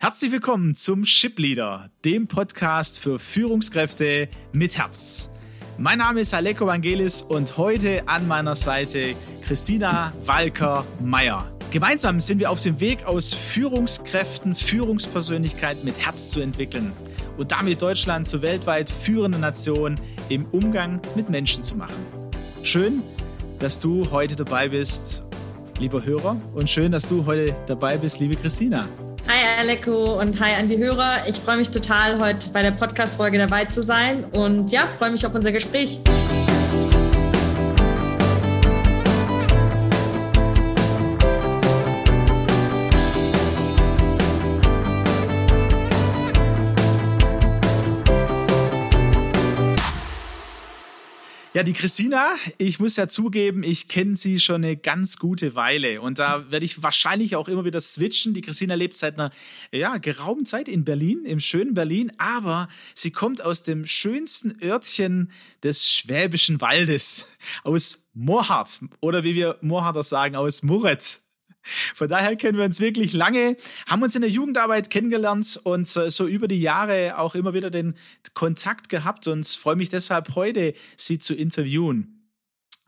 Herzlich willkommen zum Ship Leader, dem Podcast für Führungskräfte mit Herz. Mein Name ist Aleko Vangelis und heute an meiner Seite Christina Walker-Meyer. Gemeinsam sind wir auf dem Weg aus Führungskräften, Führungspersönlichkeit mit Herz zu entwickeln und damit Deutschland zur weltweit führenden Nation im Umgang mit Menschen zu machen. Schön, dass du heute dabei bist, lieber Hörer, und schön, dass du heute dabei bist, liebe Christina. Hi Aleko und hi an die Hörer. Ich freue mich total, heute bei der Podcast-Folge dabei zu sein und ja, freue mich auf unser Gespräch. Ja, die Christina, ich muss ja zugeben, ich kenne sie schon eine ganz gute Weile und da werde ich wahrscheinlich auch immer wieder switchen. Die Christina lebt seit einer ja, geraumen Zeit in Berlin, im schönen Berlin, aber sie kommt aus dem schönsten Örtchen des Schwäbischen Waldes, aus Mohrhardt oder wie wir Mohrharder sagen, aus Murret. Von daher kennen wir uns wirklich lange, haben uns in der Jugendarbeit kennengelernt und äh, so über die Jahre auch immer wieder den Kontakt gehabt und freue mich deshalb heute, Sie zu interviewen.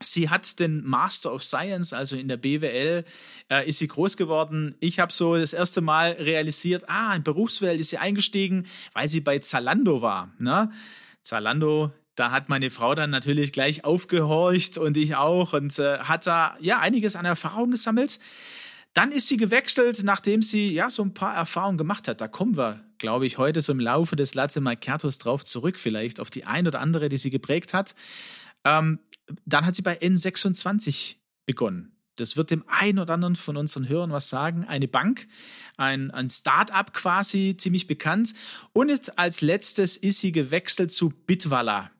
Sie hat den Master of Science, also in der BWL, äh, ist sie groß geworden. Ich habe so das erste Mal realisiert, ah, in Berufswelt ist sie eingestiegen, weil sie bei Zalando war. Ne? Zalando, da hat meine Frau dann natürlich gleich aufgehorcht und ich auch und äh, hat da ja einiges an Erfahrung gesammelt. Dann ist sie gewechselt, nachdem sie ja so ein paar Erfahrungen gemacht hat. Da kommen wir, glaube ich, heute so im Laufe des Latte Macchiatos drauf zurück, vielleicht auf die ein oder andere, die sie geprägt hat. Ähm, dann hat sie bei N26 begonnen. Das wird dem einen oder anderen von unseren Hörern was sagen. Eine Bank, ein, ein Start-up quasi, ziemlich bekannt. Und als letztes ist sie gewechselt zu Bitwala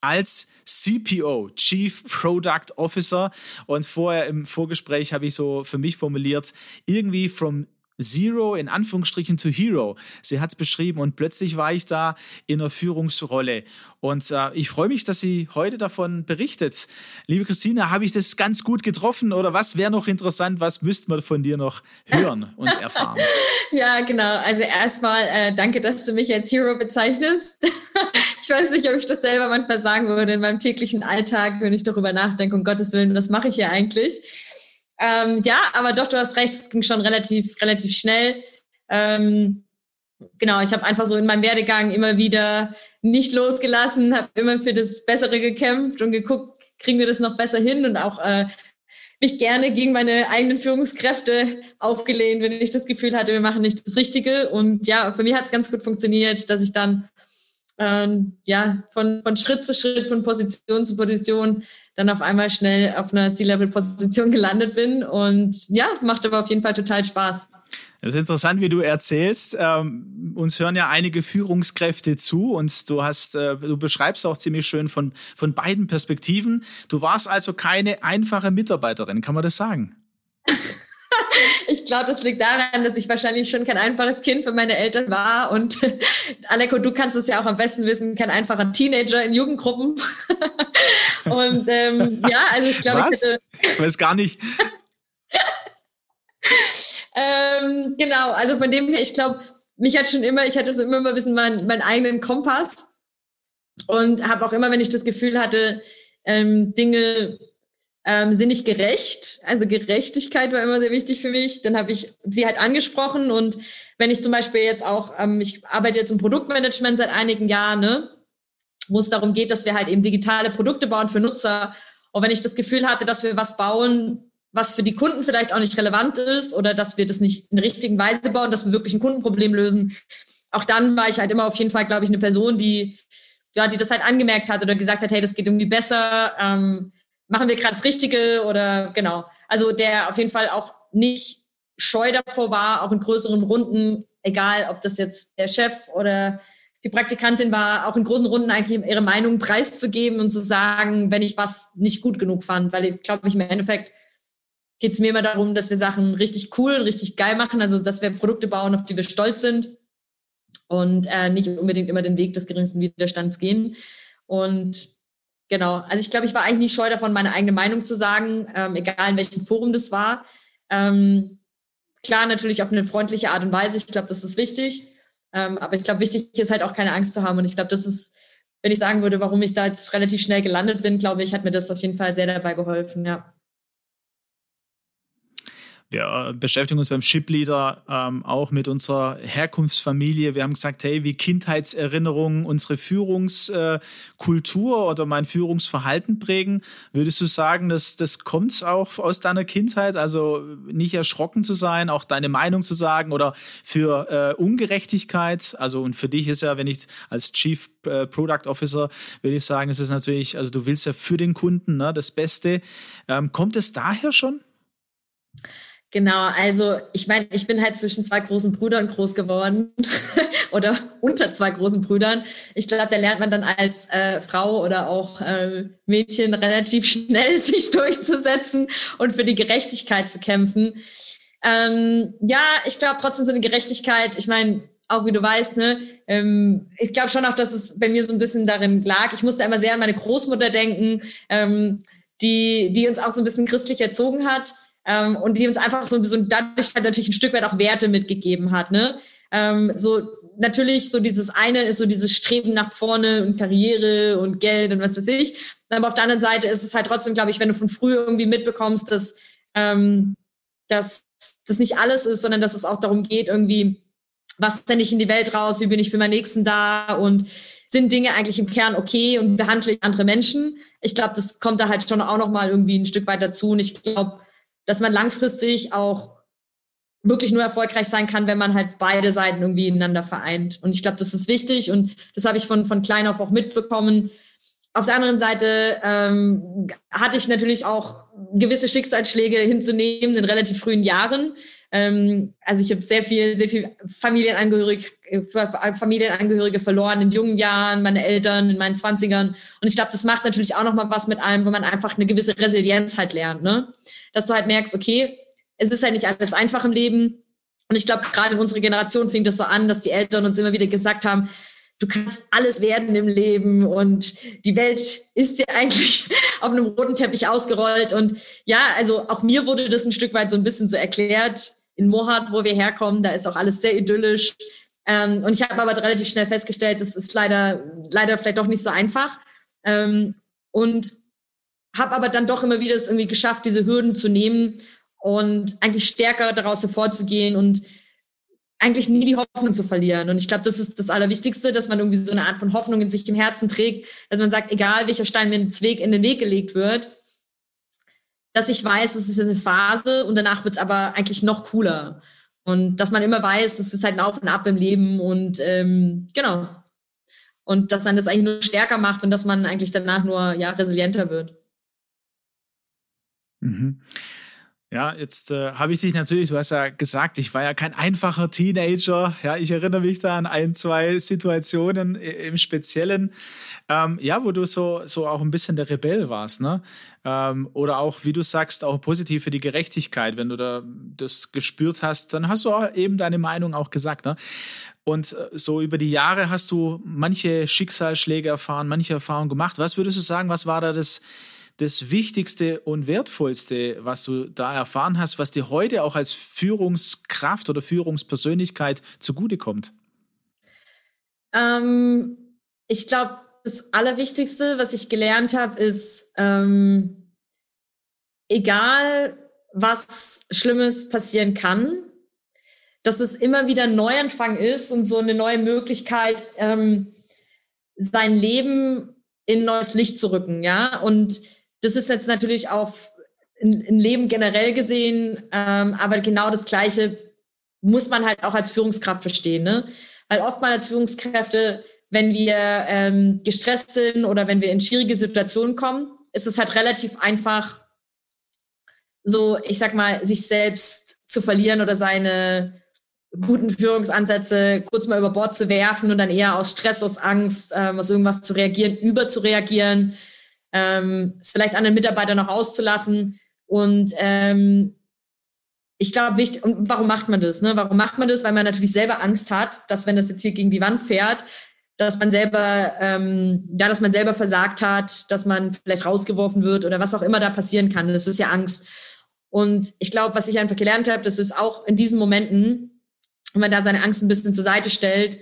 als CPO, Chief Product Officer. Und vorher im Vorgespräch habe ich so für mich formuliert, irgendwie from Zero in Anführungsstrichen to Hero. Sie hat es beschrieben und plötzlich war ich da in einer Führungsrolle. Und äh, ich freue mich, dass sie heute davon berichtet. Liebe Christina, habe ich das ganz gut getroffen oder was wäre noch interessant? Was müsste man von dir noch hören und erfahren? ja, genau. Also erstmal äh, danke, dass du mich als Hero bezeichnest. ich weiß nicht, ob ich das selber manchmal sagen würde in meinem täglichen Alltag, wenn ich darüber nachdenke, um Gottes Willen, was mache ich hier eigentlich? Ähm, ja, aber doch, du hast recht, es ging schon relativ, relativ schnell. Ähm, genau, ich habe einfach so in meinem Werdegang immer wieder nicht losgelassen, habe immer für das Bessere gekämpft und geguckt, kriegen wir das noch besser hin und auch äh, mich gerne gegen meine eigenen Führungskräfte aufgelehnt, wenn ich das Gefühl hatte, wir machen nicht das Richtige. Und ja, für mich hat es ganz gut funktioniert, dass ich dann ähm, ja, von, von Schritt zu Schritt, von Position zu Position dann auf einmal schnell auf einer C-Level-Position gelandet bin. Und ja, macht aber auf jeden Fall total Spaß. Es ist interessant, wie du erzählst. Ähm, uns hören ja einige Führungskräfte zu und du hast, äh, du beschreibst auch ziemlich schön von, von beiden Perspektiven. Du warst also keine einfache Mitarbeiterin, kann man das sagen? ich glaube, das liegt daran, dass ich wahrscheinlich schon kein einfaches Kind für meine Eltern war. Und Aleko, du kannst es ja auch am besten wissen, kein einfacher Teenager in Jugendgruppen. und ähm, ja, also ich glaube, ich hätte. Ich weiß gar nicht. ähm, genau, also von dem her, ich glaube, mich hat schon immer, ich hatte so immer ein bisschen meinen, meinen eigenen Kompass und habe auch immer, wenn ich das Gefühl hatte, ähm, Dinge ähm, sind nicht gerecht. Also Gerechtigkeit war immer sehr wichtig für mich. Dann habe ich sie halt angesprochen und wenn ich zum Beispiel jetzt auch, ähm, ich arbeite jetzt im Produktmanagement seit einigen Jahren, ne, wo es darum geht, dass wir halt eben digitale Produkte bauen für Nutzer. Und wenn ich das Gefühl hatte, dass wir was bauen, was für die Kunden vielleicht auch nicht relevant ist oder dass wir das nicht in der richtigen Weise bauen, dass wir wirklich ein Kundenproblem lösen, auch dann war ich halt immer auf jeden Fall, glaube ich, eine Person, die, ja, die das halt angemerkt hat oder gesagt hat, hey, das geht irgendwie besser. Ähm, machen wir gerade das Richtige oder genau. Also der auf jeden Fall auch nicht scheu davor war, auch in größeren Runden, egal ob das jetzt der Chef oder die Praktikantin war, auch in großen Runden eigentlich ihre Meinung preiszugeben und zu sagen, wenn ich was nicht gut genug fand, weil ich glaube, ich im Endeffekt geht es mir immer darum, dass wir Sachen richtig cool richtig geil machen, also dass wir Produkte bauen, auf die wir stolz sind und äh, nicht unbedingt immer den Weg des geringsten Widerstands gehen. Und Genau. Also ich glaube, ich war eigentlich nie scheu davon, meine eigene Meinung zu sagen, ähm, egal in welchem Forum das war. Ähm, klar natürlich auf eine freundliche Art und Weise. Ich glaube, das ist wichtig. Ähm, aber ich glaube, wichtig ist halt auch keine Angst zu haben. Und ich glaube, das ist, wenn ich sagen würde, warum ich da jetzt relativ schnell gelandet bin, glaube ich, hat mir das auf jeden Fall sehr dabei geholfen, ja. Wir beschäftigen uns beim Shipleader ähm, auch mit unserer Herkunftsfamilie. Wir haben gesagt, hey, wie Kindheitserinnerungen unsere Führungskultur äh, oder mein Führungsverhalten prägen. Würdest du sagen, dass das kommt auch aus deiner Kindheit? Also nicht erschrocken zu sein, auch deine Meinung zu sagen oder für äh, Ungerechtigkeit. Also und für dich ist ja, wenn ich als Chief äh, Product Officer würde ich sagen, es ist natürlich, also du willst ja für den Kunden ne, das Beste. Ähm, kommt es daher schon? Genau, also ich meine, ich bin halt zwischen zwei großen Brüdern groß geworden oder unter zwei großen Brüdern. Ich glaube, da lernt man dann als äh, Frau oder auch äh, Mädchen relativ schnell sich durchzusetzen und für die Gerechtigkeit zu kämpfen. Ähm, ja, ich glaube trotzdem so eine Gerechtigkeit. Ich meine, auch wie du weißt, ne, ähm, ich glaube schon auch, dass es bei mir so ein bisschen darin lag. Ich musste immer sehr an meine Großmutter denken, ähm, die, die uns auch so ein bisschen christlich erzogen hat ähm, und die uns einfach so, so dadurch halt natürlich ein Stück weit auch Werte mitgegeben hat. Ne? Ähm, so natürlich, so dieses eine ist so dieses Streben nach vorne und Karriere und Geld und was weiß ich. Aber auf der anderen Seite ist es halt trotzdem, glaube ich, wenn du von früh irgendwie mitbekommst, dass, ähm, dass das nicht alles ist, sondern dass es auch darum geht, irgendwie, was sende ich in die Welt raus, wie bin ich für meinen Nächsten da und sind Dinge eigentlich im Kern okay und behandle ich andere Menschen. Ich glaube, das kommt da halt schon auch noch mal irgendwie ein Stück weit dazu. Und ich glaube, dass man langfristig auch wirklich nur erfolgreich sein kann, wenn man halt beide Seiten irgendwie ineinander vereint. Und ich glaube, das ist wichtig und das habe ich von, von klein auf auch mitbekommen. Auf der anderen Seite ähm, hatte ich natürlich auch gewisse Schicksalsschläge hinzunehmen in relativ frühen Jahren. Ähm, also ich habe sehr viel, sehr viel Familienangehörige, Familienangehörige verloren in jungen Jahren, meine Eltern in meinen Zwanzigern. Und ich glaube, das macht natürlich auch noch mal was mit einem, wo man einfach eine gewisse Resilienz halt lernt. Ne? dass du halt merkst, okay, es ist halt nicht alles einfach im Leben. Und ich glaube, gerade in unserer Generation fing das so an, dass die Eltern uns immer wieder gesagt haben, du kannst alles werden im Leben und die Welt ist dir eigentlich auf einem roten Teppich ausgerollt. Und ja, also auch mir wurde das ein Stück weit so ein bisschen so erklärt. In Mohat, wo wir herkommen, da ist auch alles sehr idyllisch. Ähm, und ich habe aber relativ schnell festgestellt, das ist leider, leider vielleicht doch nicht so einfach. Ähm, und habe aber dann doch immer wieder es irgendwie geschafft, diese Hürden zu nehmen und eigentlich stärker daraus hervorzugehen und eigentlich nie die Hoffnung zu verlieren. Und ich glaube, das ist das Allerwichtigste, dass man irgendwie so eine Art von Hoffnung in sich im Herzen trägt, dass man sagt, egal welcher Stein mir in den Weg gelegt wird, dass ich weiß, es ist eine Phase und danach wird es aber eigentlich noch cooler. Und dass man immer weiß, es ist halt ein Auf und Ab im Leben und ähm, genau. Und dass man das eigentlich nur stärker macht und dass man eigentlich danach nur ja, resilienter wird. Mhm. Ja, jetzt äh, habe ich dich natürlich, du hast ja gesagt, ich war ja kein einfacher Teenager. Ja, ich erinnere mich da an ein, zwei Situationen im Speziellen, ähm, ja, wo du so, so auch ein bisschen der Rebell warst, ne? Ähm, oder auch, wie du sagst, auch positiv für die Gerechtigkeit. Wenn du da das gespürt hast, dann hast du auch eben deine Meinung auch gesagt, ne? Und äh, so über die Jahre hast du manche Schicksalsschläge erfahren, manche Erfahrungen gemacht. Was würdest du sagen, was war da das? Das Wichtigste und Wertvollste, was du da erfahren hast, was dir heute auch als Führungskraft oder Führungspersönlichkeit zugutekommt? Ähm, ich glaube, das Allerwichtigste, was ich gelernt habe, ist, ähm, egal was Schlimmes passieren kann, dass es immer wieder ein Neuanfang ist und so eine neue Möglichkeit, ähm, sein Leben in neues Licht zu rücken, ja. Und das ist jetzt natürlich auch ein Leben generell gesehen, ähm, aber genau das Gleiche muss man halt auch als Führungskraft verstehen. Ne? Weil oftmals als Führungskräfte, wenn wir ähm, gestresst sind oder wenn wir in schwierige Situationen kommen, ist es halt relativ einfach, so, ich sag mal, sich selbst zu verlieren oder seine guten Führungsansätze kurz mal über Bord zu werfen und dann eher aus Stress, aus Angst, ähm, aus irgendwas zu reagieren, über zu reagieren ähm, es vielleicht an den Mitarbeitern noch auszulassen. Und ähm, ich glaube, wichtig, und warum macht man das? Ne? Warum macht man das? Weil man natürlich selber Angst hat, dass wenn das jetzt hier gegen die Wand fährt, dass man selber, ähm, ja, dass man selber versagt hat, dass man vielleicht rausgeworfen wird oder was auch immer da passieren kann. Das ist ja Angst. Und ich glaube, was ich einfach gelernt habe, das ist auch in diesen Momenten, wenn man da seine Angst ein bisschen zur Seite stellt,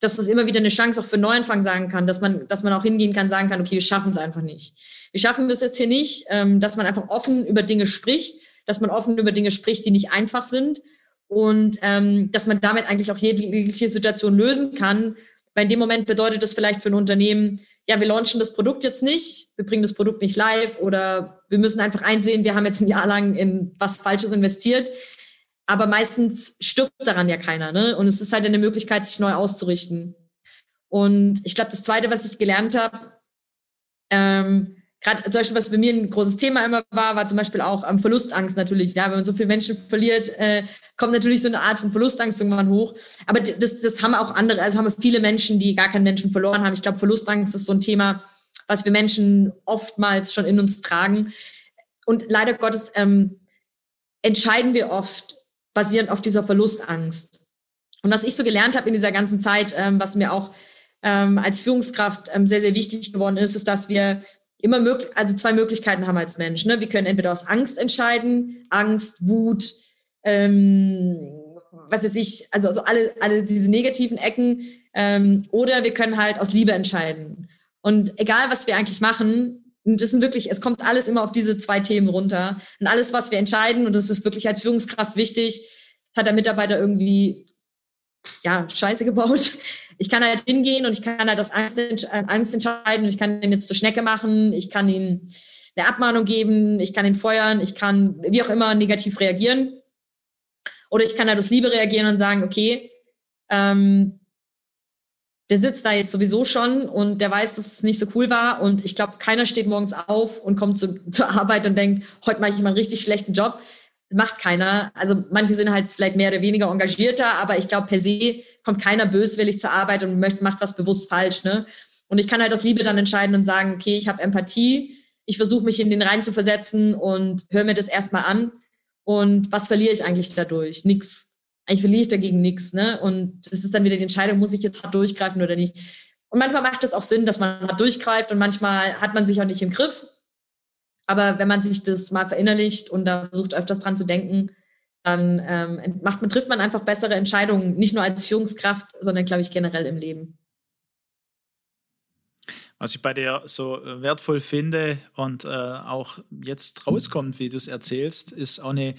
dass das immer wieder eine Chance auch für Neuanfang sagen kann, dass man, dass man auch hingehen kann, sagen kann, okay, wir schaffen es einfach nicht. Wir schaffen das jetzt hier nicht, ähm, dass man einfach offen über Dinge spricht, dass man offen über Dinge spricht, die nicht einfach sind und ähm, dass man damit eigentlich auch jegliche Situation lösen kann. Weil in dem Moment bedeutet das vielleicht für ein Unternehmen, ja, wir launchen das Produkt jetzt nicht, wir bringen das Produkt nicht live oder wir müssen einfach einsehen, wir haben jetzt ein Jahr lang in was Falsches investiert. Aber meistens stirbt daran ja keiner, ne? Und es ist halt eine Möglichkeit, sich neu auszurichten. Und ich glaube, das Zweite, was ich gelernt habe, ähm, gerade zum Beispiel, was bei mir ein großes Thema immer war, war zum Beispiel auch ähm, Verlustangst natürlich. Ja, wenn man so viele Menschen verliert, äh, kommt natürlich so eine Art von Verlustangst irgendwann hoch. Aber das, das haben auch andere, also haben viele Menschen, die gar keinen Menschen verloren haben. Ich glaube, Verlustangst ist so ein Thema, was wir Menschen oftmals schon in uns tragen. Und leider Gottes ähm, entscheiden wir oft basierend auf dieser Verlustangst. Und was ich so gelernt habe in dieser ganzen Zeit, ähm, was mir auch ähm, als Führungskraft ähm, sehr, sehr wichtig geworden ist, ist, dass wir immer möglich, also zwei Möglichkeiten haben als Mensch. Ne? Wir können entweder aus Angst entscheiden, Angst, Wut, ähm, was weiß ich, also, also alle, alle diese negativen Ecken, ähm, oder wir können halt aus Liebe entscheiden. Und egal, was wir eigentlich machen, und das sind wirklich, es kommt alles immer auf diese zwei Themen runter. Und alles, was wir entscheiden, und das ist wirklich als Führungskraft wichtig, hat der Mitarbeiter irgendwie, ja, Scheiße gebaut, ich kann halt hingehen und ich kann halt aus Angst, äh, Angst entscheiden. Ich kann ihn jetzt zur Schnecke machen, ich kann ihn eine Abmahnung geben, ich kann ihn feuern, ich kann wie auch immer negativ reagieren. Oder ich kann halt aus Liebe reagieren und sagen, okay, ähm, der sitzt da jetzt sowieso schon und der weiß, dass es nicht so cool war. Und ich glaube, keiner steht morgens auf und kommt zu, zur Arbeit und denkt, heute mache ich mal einen richtig schlechten Job macht keiner. Also manche sind halt vielleicht mehr oder weniger engagierter, aber ich glaube, per se kommt keiner böswillig zur Arbeit und möchte, macht was bewusst falsch. Ne? Und ich kann halt aus Liebe dann entscheiden und sagen, okay, ich habe Empathie, ich versuche mich in den rein zu versetzen und höre mir das erstmal an. Und was verliere ich eigentlich dadurch? Nix. Eigentlich verliere ich dagegen nichts. Ne? Und es ist dann wieder die Entscheidung, muss ich jetzt hart durchgreifen oder nicht. Und manchmal macht es auch Sinn, dass man hart durchgreift und manchmal hat man sich auch nicht im Griff. Aber wenn man sich das mal verinnerlicht und da versucht, öfters dran zu denken, dann ähm, macht trifft man einfach bessere Entscheidungen, nicht nur als Führungskraft, sondern, glaube ich, generell im Leben. Was ich bei dir so äh, wertvoll finde und äh, auch jetzt rauskommt, wie du es erzählst, ist auch eine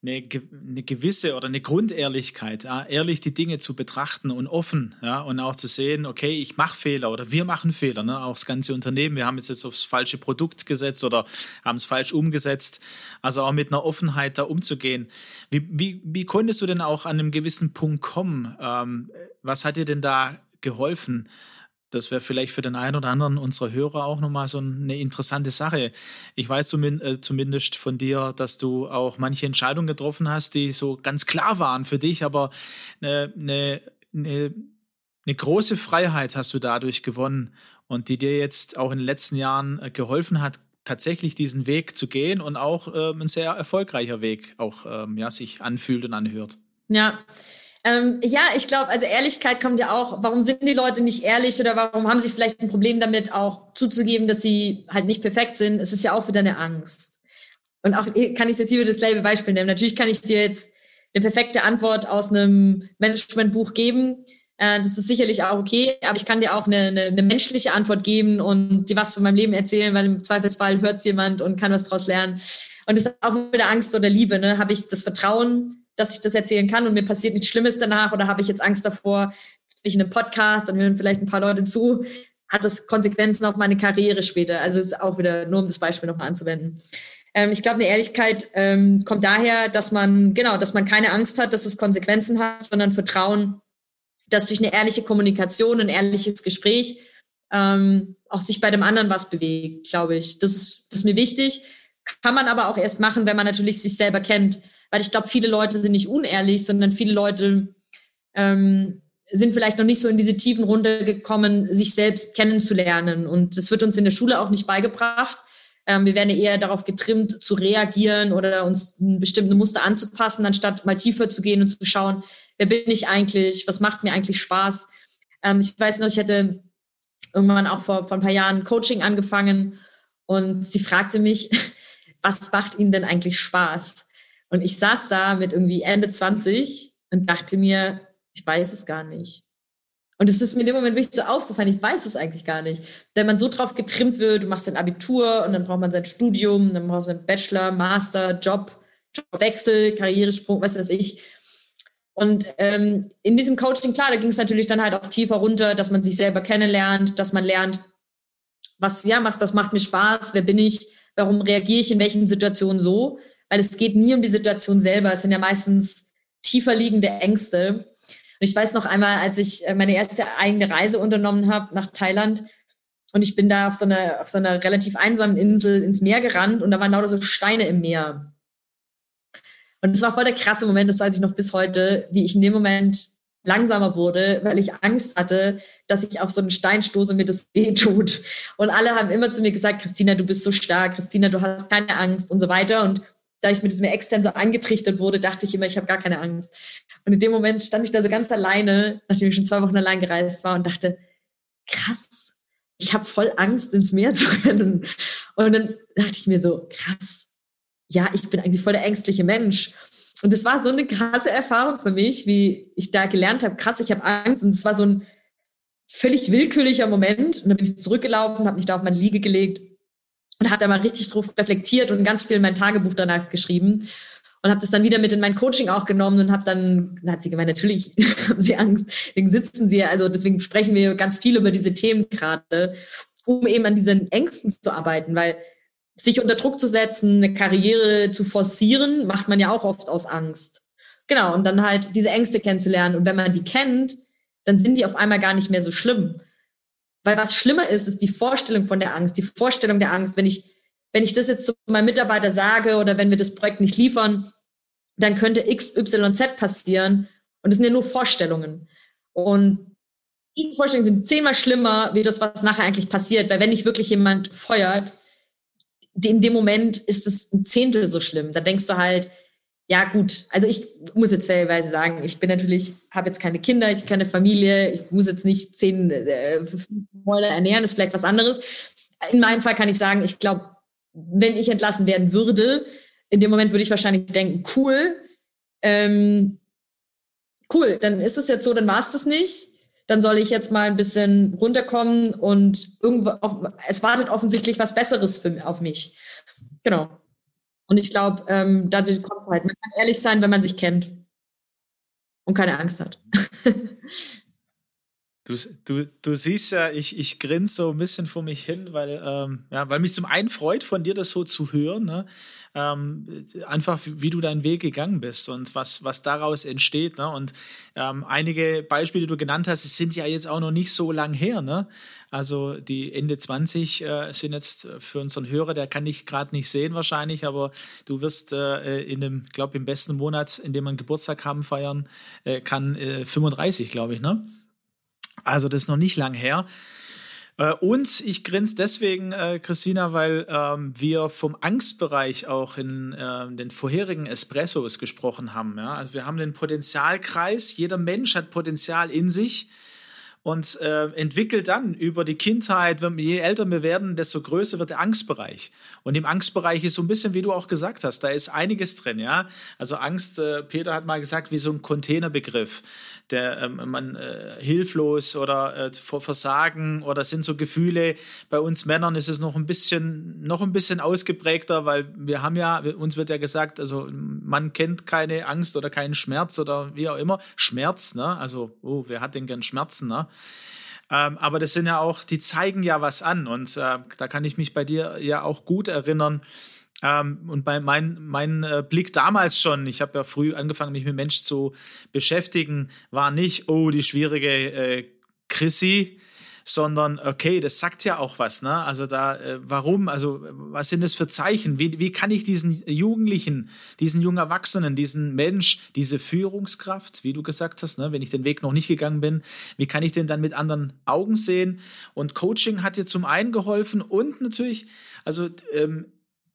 eine, eine gewisse oder eine Grundehrlichkeit, ja, ehrlich die Dinge zu betrachten und offen, ja, und auch zu sehen, okay, ich mache Fehler oder wir machen Fehler, ne, auch das ganze Unternehmen, wir haben jetzt jetzt aufs falsche Produkt gesetzt oder haben es falsch umgesetzt, also auch mit einer Offenheit da umzugehen. Wie, wie, wie konntest du denn auch an einem gewissen Punkt kommen? Ähm, was hat dir denn da geholfen? Das wäre vielleicht für den einen oder anderen unserer Hörer auch nochmal so eine interessante Sache. Ich weiß äh, zumindest von dir, dass du auch manche Entscheidungen getroffen hast, die so ganz klar waren für dich, aber eine, eine, eine, eine große Freiheit hast du dadurch gewonnen und die dir jetzt auch in den letzten Jahren äh, geholfen hat, tatsächlich diesen Weg zu gehen und auch ähm, ein sehr erfolgreicher Weg auch ähm, ja, sich anfühlt und anhört. Ja, ähm, ja, ich glaube, also Ehrlichkeit kommt ja auch, warum sind die Leute nicht ehrlich oder warum haben sie vielleicht ein Problem damit, auch zuzugeben, dass sie halt nicht perfekt sind? Es ist ja auch wieder eine Angst. Und auch kann ich jetzt hier wieder dasselbe Beispiel nehmen. Natürlich kann ich dir jetzt eine perfekte Antwort aus einem Managementbuch geben. Äh, das ist sicherlich auch okay, aber ich kann dir auch eine, eine, eine menschliche Antwort geben und dir was von meinem Leben erzählen, weil im Zweifelsfall hört es jemand und kann was daraus lernen. Und das ist auch wieder Angst oder Liebe. Ne? Habe ich das Vertrauen, dass ich das erzählen kann und mir passiert nichts Schlimmes danach oder habe ich jetzt Angst davor, jetzt bin ich in einem Podcast, dann hören vielleicht ein paar Leute zu, hat das Konsequenzen auf meine Karriere später. Also ist auch wieder nur um das Beispiel nochmal anzuwenden. Ähm, ich glaube, eine Ehrlichkeit ähm, kommt daher, dass man, genau, dass man keine Angst hat, dass es Konsequenzen hat, sondern Vertrauen, dass durch eine ehrliche Kommunikation, ein ehrliches Gespräch ähm, auch sich bei dem anderen was bewegt, glaube ich. Das das ist mir wichtig. Kann man aber auch erst machen, wenn man natürlich sich selber kennt. Weil ich glaube, viele Leute sind nicht unehrlich, sondern viele Leute ähm, sind vielleicht noch nicht so in diese tiefen Runde gekommen, sich selbst kennenzulernen. Und das wird uns in der Schule auch nicht beigebracht. Ähm, wir werden eher darauf getrimmt, zu reagieren oder uns bestimmte Muster anzupassen, anstatt mal tiefer zu gehen und zu schauen, wer bin ich eigentlich, was macht mir eigentlich Spaß. Ähm, ich weiß noch, ich hätte irgendwann auch vor, vor ein paar Jahren Coaching angefangen und sie fragte mich, was macht Ihnen denn eigentlich Spaß? Und ich saß da mit irgendwie Ende 20 und dachte mir, ich weiß es gar nicht. Und es ist mir in dem Moment wirklich so aufgefallen, ich weiß es eigentlich gar nicht. Wenn man so drauf getrimmt wird, du machst dein Abitur und dann braucht man sein Studium, dann brauchst du einen Bachelor, Master, Job, Jobwechsel, Karrieresprung, was weiß ich. Und ähm, in diesem Coaching, klar, da ging es natürlich dann halt auch tiefer runter, dass man sich selber kennenlernt, dass man lernt, was ja macht, was macht mir Spaß, wer bin ich, warum reagiere ich in welchen Situationen so. Weil es geht nie um die Situation selber, es sind ja meistens tiefer liegende Ängste. Und ich weiß noch einmal, als ich äh, meine erste eigene Reise unternommen habe nach Thailand und ich bin da auf so einer, auf so einer relativ einsamen Insel ins Meer gerannt und da waren lauter so Steine im Meer. Und es war voll der krasse Moment, das weiß ich noch bis heute, wie ich in dem Moment langsamer wurde, weil ich Angst hatte, dass ich auf so einen Stein stoße und mir das weh tut. Und alle haben immer zu mir gesagt, Christina, du bist so stark, Christina, du hast keine Angst und so weiter. Und da ich mit diesem extern so angetrichtert wurde, dachte ich immer, ich habe gar keine Angst. Und in dem Moment stand ich da so ganz alleine, nachdem ich schon zwei Wochen allein gereist war und dachte, krass, ich habe voll Angst, ins Meer zu rennen. Und dann dachte ich mir so, krass, ja, ich bin eigentlich voll der ängstliche Mensch. Und es war so eine krasse Erfahrung für mich, wie ich da gelernt habe, krass, ich habe Angst. Und es war so ein völlig willkürlicher Moment. Und dann bin ich zurückgelaufen, habe mich da auf meine Liege gelegt und habe da mal richtig drauf reflektiert und ganz viel in mein Tagebuch danach geschrieben und habe das dann wieder mit in mein Coaching auch genommen und habe dann, dann hat sie gemeint, natürlich haben sie Angst, deswegen sitzen sie, also deswegen sprechen wir ganz viel über diese Themen gerade, um eben an diesen Ängsten zu arbeiten, weil sich unter Druck zu setzen, eine Karriere zu forcieren, macht man ja auch oft aus Angst. Genau, und dann halt diese Ängste kennenzulernen. Und wenn man die kennt, dann sind die auf einmal gar nicht mehr so schlimm. Weil was schlimmer ist, ist die Vorstellung von der Angst, die Vorstellung der Angst. Wenn ich, wenn ich das jetzt zu meinem Mitarbeiter sage oder wenn wir das Projekt nicht liefern, dann könnte X, Y, Z passieren. Und das sind ja nur Vorstellungen. Und diese Vorstellungen sind zehnmal schlimmer, wie das, was nachher eigentlich passiert. Weil wenn nicht wirklich jemand feuert, in dem Moment ist es ein Zehntel so schlimm. Da denkst du halt, ja gut, also ich muss jetzt fairerweise sagen, ich bin natürlich, habe jetzt keine Kinder, ich habe keine Familie, ich muss jetzt nicht zehn äh, Mäuler ernähren, ist vielleicht was anderes. In meinem Fall kann ich sagen, ich glaube, wenn ich entlassen werden würde, in dem Moment würde ich wahrscheinlich denken, cool, ähm, cool, dann ist es jetzt so, dann war es das nicht. Dann soll ich jetzt mal ein bisschen runterkommen und irgendwo, auf, es wartet offensichtlich was Besseres für, auf mich. Genau. Und ich glaube, ähm, dadurch kommt es halt. Man kann ehrlich sein, wenn man sich kennt und keine Angst hat. Du, du, du siehst ja, ich, ich grinse so ein bisschen vor mich hin, weil, ähm, ja, weil mich zum einen freut, von dir das so zu hören, ne? ähm, einfach wie du deinen Weg gegangen bist und was, was daraus entsteht. Ne? Und ähm, einige Beispiele, die du genannt hast, sind ja jetzt auch noch nicht so lang her. Ne? Also die Ende 20 äh, sind jetzt für unseren Hörer, der kann dich gerade nicht sehen wahrscheinlich, aber du wirst äh, in dem, glaube im besten Monat, in dem man Geburtstag haben feiern äh, kann, äh, 35, glaube ich, ne? Also das ist noch nicht lang her. Äh, und ich grinse deswegen, äh, Christina, weil ähm, wir vom Angstbereich auch in äh, den vorherigen Espressos gesprochen haben. Ja? Also wir haben den Potenzialkreis. Jeder Mensch hat Potenzial in sich und äh, entwickelt dann über die Kindheit, wenn, je älter wir werden, desto größer wird der Angstbereich. Und im Angstbereich ist so ein bisschen, wie du auch gesagt hast, da ist einiges drin, ja. Also Angst, äh, Peter hat mal gesagt, wie so ein Containerbegriff der ähm, man äh, hilflos oder äh, vor Versagen oder sind so Gefühle. Bei uns Männern ist es noch ein bisschen noch ein bisschen ausgeprägter, weil wir haben ja uns wird ja gesagt, also man kennt keine Angst oder keinen Schmerz oder wie auch immer Schmerz, ne? Also oh, wer hat denn gern Schmerzen, ne? Ähm, aber das sind ja auch, die zeigen ja was an und äh, da kann ich mich bei dir ja auch gut erinnern. Ähm, und bei mein, mein äh, Blick damals schon, ich habe ja früh angefangen, mich mit Menschen zu beschäftigen, war nicht, oh, die schwierige äh, Chrissy, sondern okay, das sagt ja auch was, ne? Also da, äh, warum? Also was sind das für Zeichen? Wie, wie kann ich diesen Jugendlichen, diesen jungen Erwachsenen, diesen Mensch, diese Führungskraft, wie du gesagt hast, ne? wenn ich den Weg noch nicht gegangen bin, wie kann ich den dann mit anderen Augen sehen? Und Coaching hat dir zum einen geholfen und natürlich, also ähm,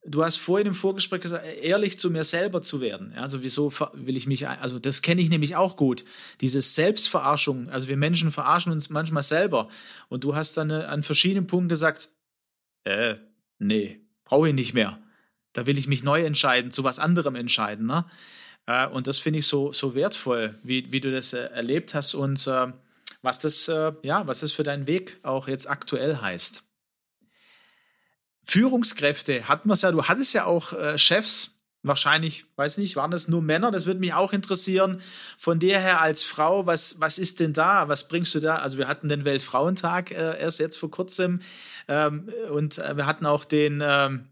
du hast vorhin im Vorgespräch gesagt, ehrlich zu mir selber zu werden. Also wieso will ich mich, also das kenne ich nämlich auch gut. Diese Selbstverarschung, also wir Menschen verarschen uns manchmal selber. Und du hast dann äh, an verschiedenen Punkten gesagt, äh, nee, brauche ich nicht mehr. da will ich mich neu entscheiden, zu was anderem entscheiden. Ne? Äh, und das finde ich so, so wertvoll, wie, wie du das äh, erlebt hast und was das, ja, was das für deinen Weg auch jetzt aktuell heißt. Führungskräfte hatten wir es ja, du hattest ja auch äh, Chefs, wahrscheinlich, weiß nicht, waren das nur Männer? Das würde mich auch interessieren. Von dir her als Frau, was, was ist denn da? Was bringst du da? Also wir hatten den Weltfrauentag äh, erst jetzt vor kurzem ähm, und äh, wir hatten auch den ähm,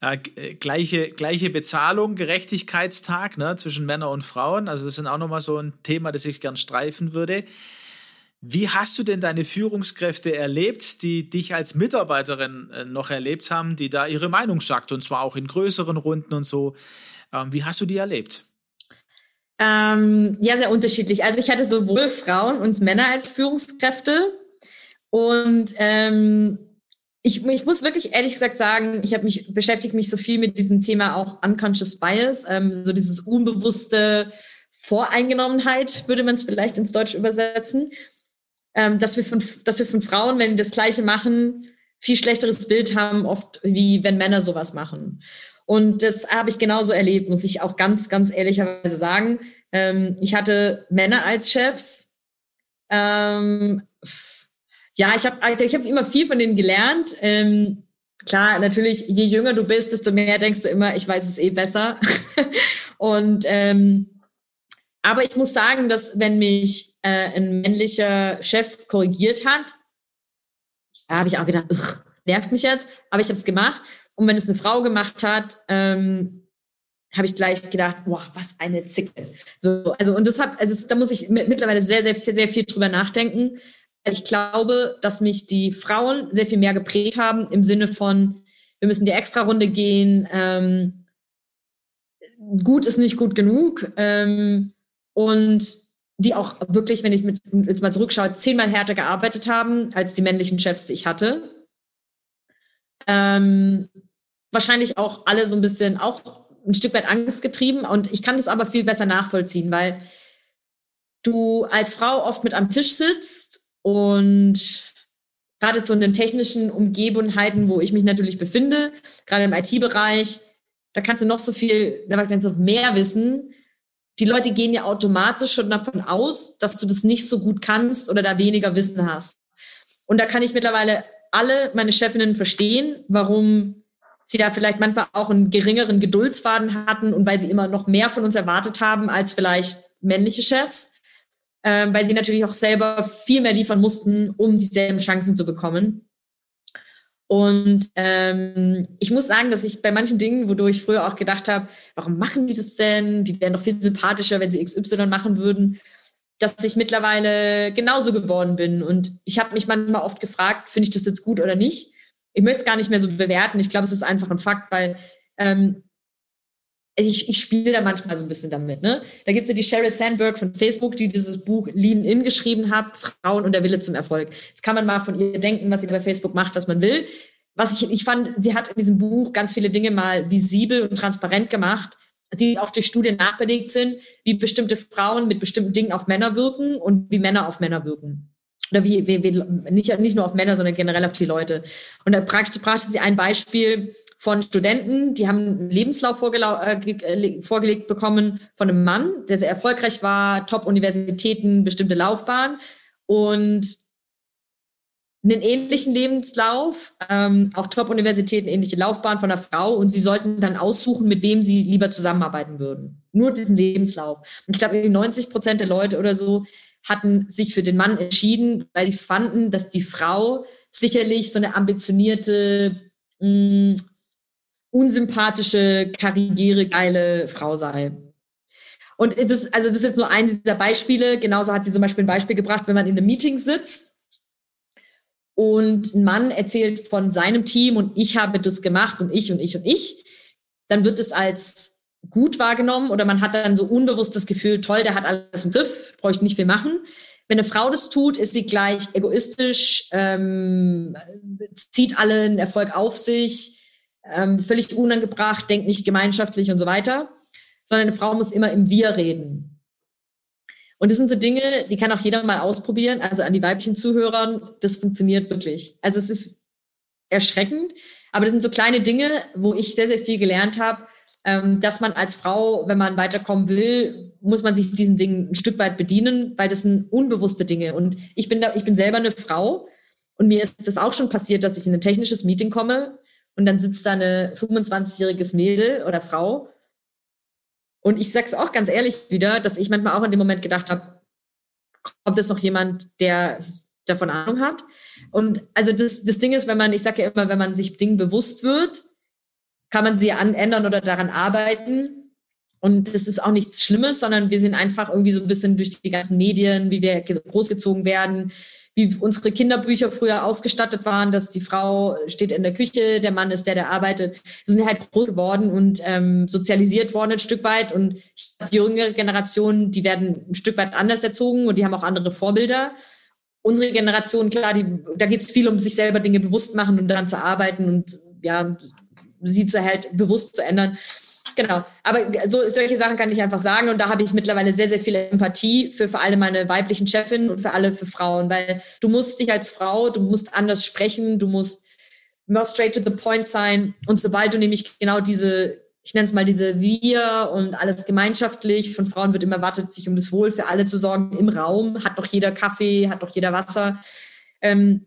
äh, gleiche, gleiche Bezahlung, Gerechtigkeitstag ne, zwischen Männern und Frauen. Also das ist auch nochmal so ein Thema, das ich gern streifen würde. Wie hast du denn deine Führungskräfte erlebt, die dich als Mitarbeiterin äh, noch erlebt haben, die da ihre Meinung sagt und zwar auch in größeren Runden und so? Ähm, wie hast du die erlebt? Ähm, ja, sehr unterschiedlich. Also ich hatte sowohl Frauen und Männer als Führungskräfte und ähm, ich, ich muss wirklich ehrlich gesagt sagen, ich habe mich beschäftigt mich so viel mit diesem Thema auch unconscious bias, ähm, so dieses unbewusste Voreingenommenheit würde man es vielleicht ins Deutsch übersetzen ähm, dass, wir von, dass wir von Frauen, wenn die das Gleiche machen, viel schlechteres Bild haben, oft wie wenn Männer sowas machen. Und das habe ich genauso erlebt, muss ich auch ganz, ganz ehrlicherweise sagen. Ähm, ich hatte Männer als Chefs. Ähm, ja, ich habe also ich hab immer viel von denen gelernt. Ähm, klar, natürlich, je jünger du bist, desto mehr denkst du immer, ich weiß es eh besser. Und ähm, aber ich muss sagen, dass wenn mich äh, ein männlicher Chef korrigiert hat, da habe ich auch gedacht, nervt mich jetzt, aber ich habe es gemacht. Und wenn es eine Frau gemacht hat, ähm, habe ich gleich gedacht, boah, was eine Zicke. So, also und das hat, also da muss ich mittlerweile sehr, sehr, sehr viel drüber nachdenken. Ich glaube, dass mich die Frauen sehr viel mehr geprägt haben im Sinne von, wir müssen die Extra-Runde gehen, ähm, gut ist nicht gut genug. Ähm, und die auch wirklich, wenn ich mit, jetzt mal zurückschaue, zehnmal härter gearbeitet haben als die männlichen Chefs, die ich hatte. Ähm, wahrscheinlich auch alle so ein bisschen auch ein Stück weit Angst getrieben und ich kann das aber viel besser nachvollziehen, weil du als Frau oft mit am Tisch sitzt und gerade in den technischen Umgebenheiten, wo ich mich natürlich befinde, gerade im IT-Bereich, da kannst du noch so viel, da kannst du noch mehr wissen, die Leute gehen ja automatisch schon davon aus, dass du das nicht so gut kannst oder da weniger Wissen hast. Und da kann ich mittlerweile alle meine Chefinnen verstehen, warum sie da vielleicht manchmal auch einen geringeren Geduldsfaden hatten und weil sie immer noch mehr von uns erwartet haben als vielleicht männliche Chefs, äh, weil sie natürlich auch selber viel mehr liefern mussten, um dieselben Chancen zu bekommen. Und ähm, ich muss sagen, dass ich bei manchen Dingen, wodurch ich früher auch gedacht habe, warum machen die das denn? Die wären doch viel sympathischer, wenn sie XY machen würden, dass ich mittlerweile genauso geworden bin. Und ich habe mich manchmal oft gefragt, finde ich das jetzt gut oder nicht? Ich möchte es gar nicht mehr so bewerten. Ich glaube, es ist einfach ein Fakt, weil ähm, ich, ich spiele da manchmal so ein bisschen damit. Ne? Da gibt es ja die Sheryl Sandberg von Facebook, die dieses Buch Lean In geschrieben hat, Frauen und der Wille zum Erfolg. Jetzt kann man mal von ihr denken, was sie bei Facebook macht, was man will. Was ich, ich fand, sie hat in diesem Buch ganz viele Dinge mal visibel und transparent gemacht, die auch durch Studien nachbelegt sind, wie bestimmte Frauen mit bestimmten Dingen auf Männer wirken und wie Männer auf Männer wirken oder wie, wie, wie nicht, nicht nur auf Männer, sondern generell auf die Leute. Und da brachte, brachte sie ein Beispiel von Studenten, die haben einen Lebenslauf äh, vorgelegt bekommen von einem Mann, der sehr erfolgreich war, Top-Universitäten, bestimmte Laufbahn und einen ähnlichen Lebenslauf, ähm, auch Top-Universitäten, ähnliche Laufbahn von einer Frau und sie sollten dann aussuchen, mit wem sie lieber zusammenarbeiten würden. Nur diesen Lebenslauf. Und ich glaube, 90 Prozent der Leute oder so hatten sich für den Mann entschieden, weil sie fanden, dass die Frau sicherlich so eine ambitionierte, mh, mm, unsympathische, karriere geile Frau sei. Und es ist, also das ist jetzt nur ein dieser Beispiele. Genauso hat sie zum Beispiel ein Beispiel gebracht, wenn man in einem Meeting sitzt und ein Mann erzählt von seinem Team und ich habe das gemacht und ich und ich und ich, dann wird es als gut wahrgenommen oder man hat dann so unbewusst das Gefühl, toll, der hat alles im Griff, bräuchte nicht viel machen. Wenn eine Frau das tut, ist sie gleich egoistisch, ähm, zieht allen Erfolg auf sich, ähm, völlig unangebracht, denkt nicht gemeinschaftlich und so weiter, sondern eine Frau muss immer im Wir reden. Und das sind so Dinge, die kann auch jeder mal ausprobieren. Also an die weiblichen Zuhörer, das funktioniert wirklich. Also es ist erschreckend, Aber das sind so kleine Dinge, wo ich sehr, sehr viel gelernt habe, ähm, dass man als Frau, wenn man weiterkommen will, muss man sich diesen Dingen ein Stück weit bedienen, weil das sind unbewusste Dinge. Und ich bin da, ich bin selber eine Frau und mir ist das auch schon passiert, dass ich in ein technisches Meeting komme und dann sitzt da eine 25-jähriges Mädel oder Frau. Und ich sag's auch ganz ehrlich wieder, dass ich manchmal auch in dem Moment gedacht habe, kommt es noch jemand, der davon Ahnung hat? Und also das, das Ding ist, wenn man, ich sage ja immer, wenn man sich Dingen bewusst wird, kann man sie ändern oder daran arbeiten. Und das ist auch nichts Schlimmes, sondern wir sind einfach irgendwie so ein bisschen durch die ganzen Medien, wie wir großgezogen werden, wie unsere Kinderbücher früher ausgestattet waren, dass die Frau steht in der Küche, der Mann ist der, der arbeitet, sind halt groß geworden und ähm, sozialisiert worden ein Stück weit. Und die jüngere Generation, die werden ein Stück weit anders erzogen und die haben auch andere Vorbilder. Unsere Generation, klar, die, da geht es viel um sich selber Dinge bewusst machen und daran zu arbeiten und ja, sie zu halt bewusst zu ändern. Genau. Aber so, solche Sachen kann ich einfach sagen. Und da habe ich mittlerweile sehr, sehr viel Empathie für, für alle meine weiblichen Chefinnen und für alle für Frauen, weil du musst dich als Frau, du musst anders sprechen, du musst more straight to the point sein. Und sobald du nämlich genau diese, ich nenne es mal diese Wir und alles gemeinschaftlich, von Frauen wird immer erwartet, sich um das Wohl für alle zu sorgen im Raum, hat doch jeder Kaffee, hat doch jeder Wasser. Ähm,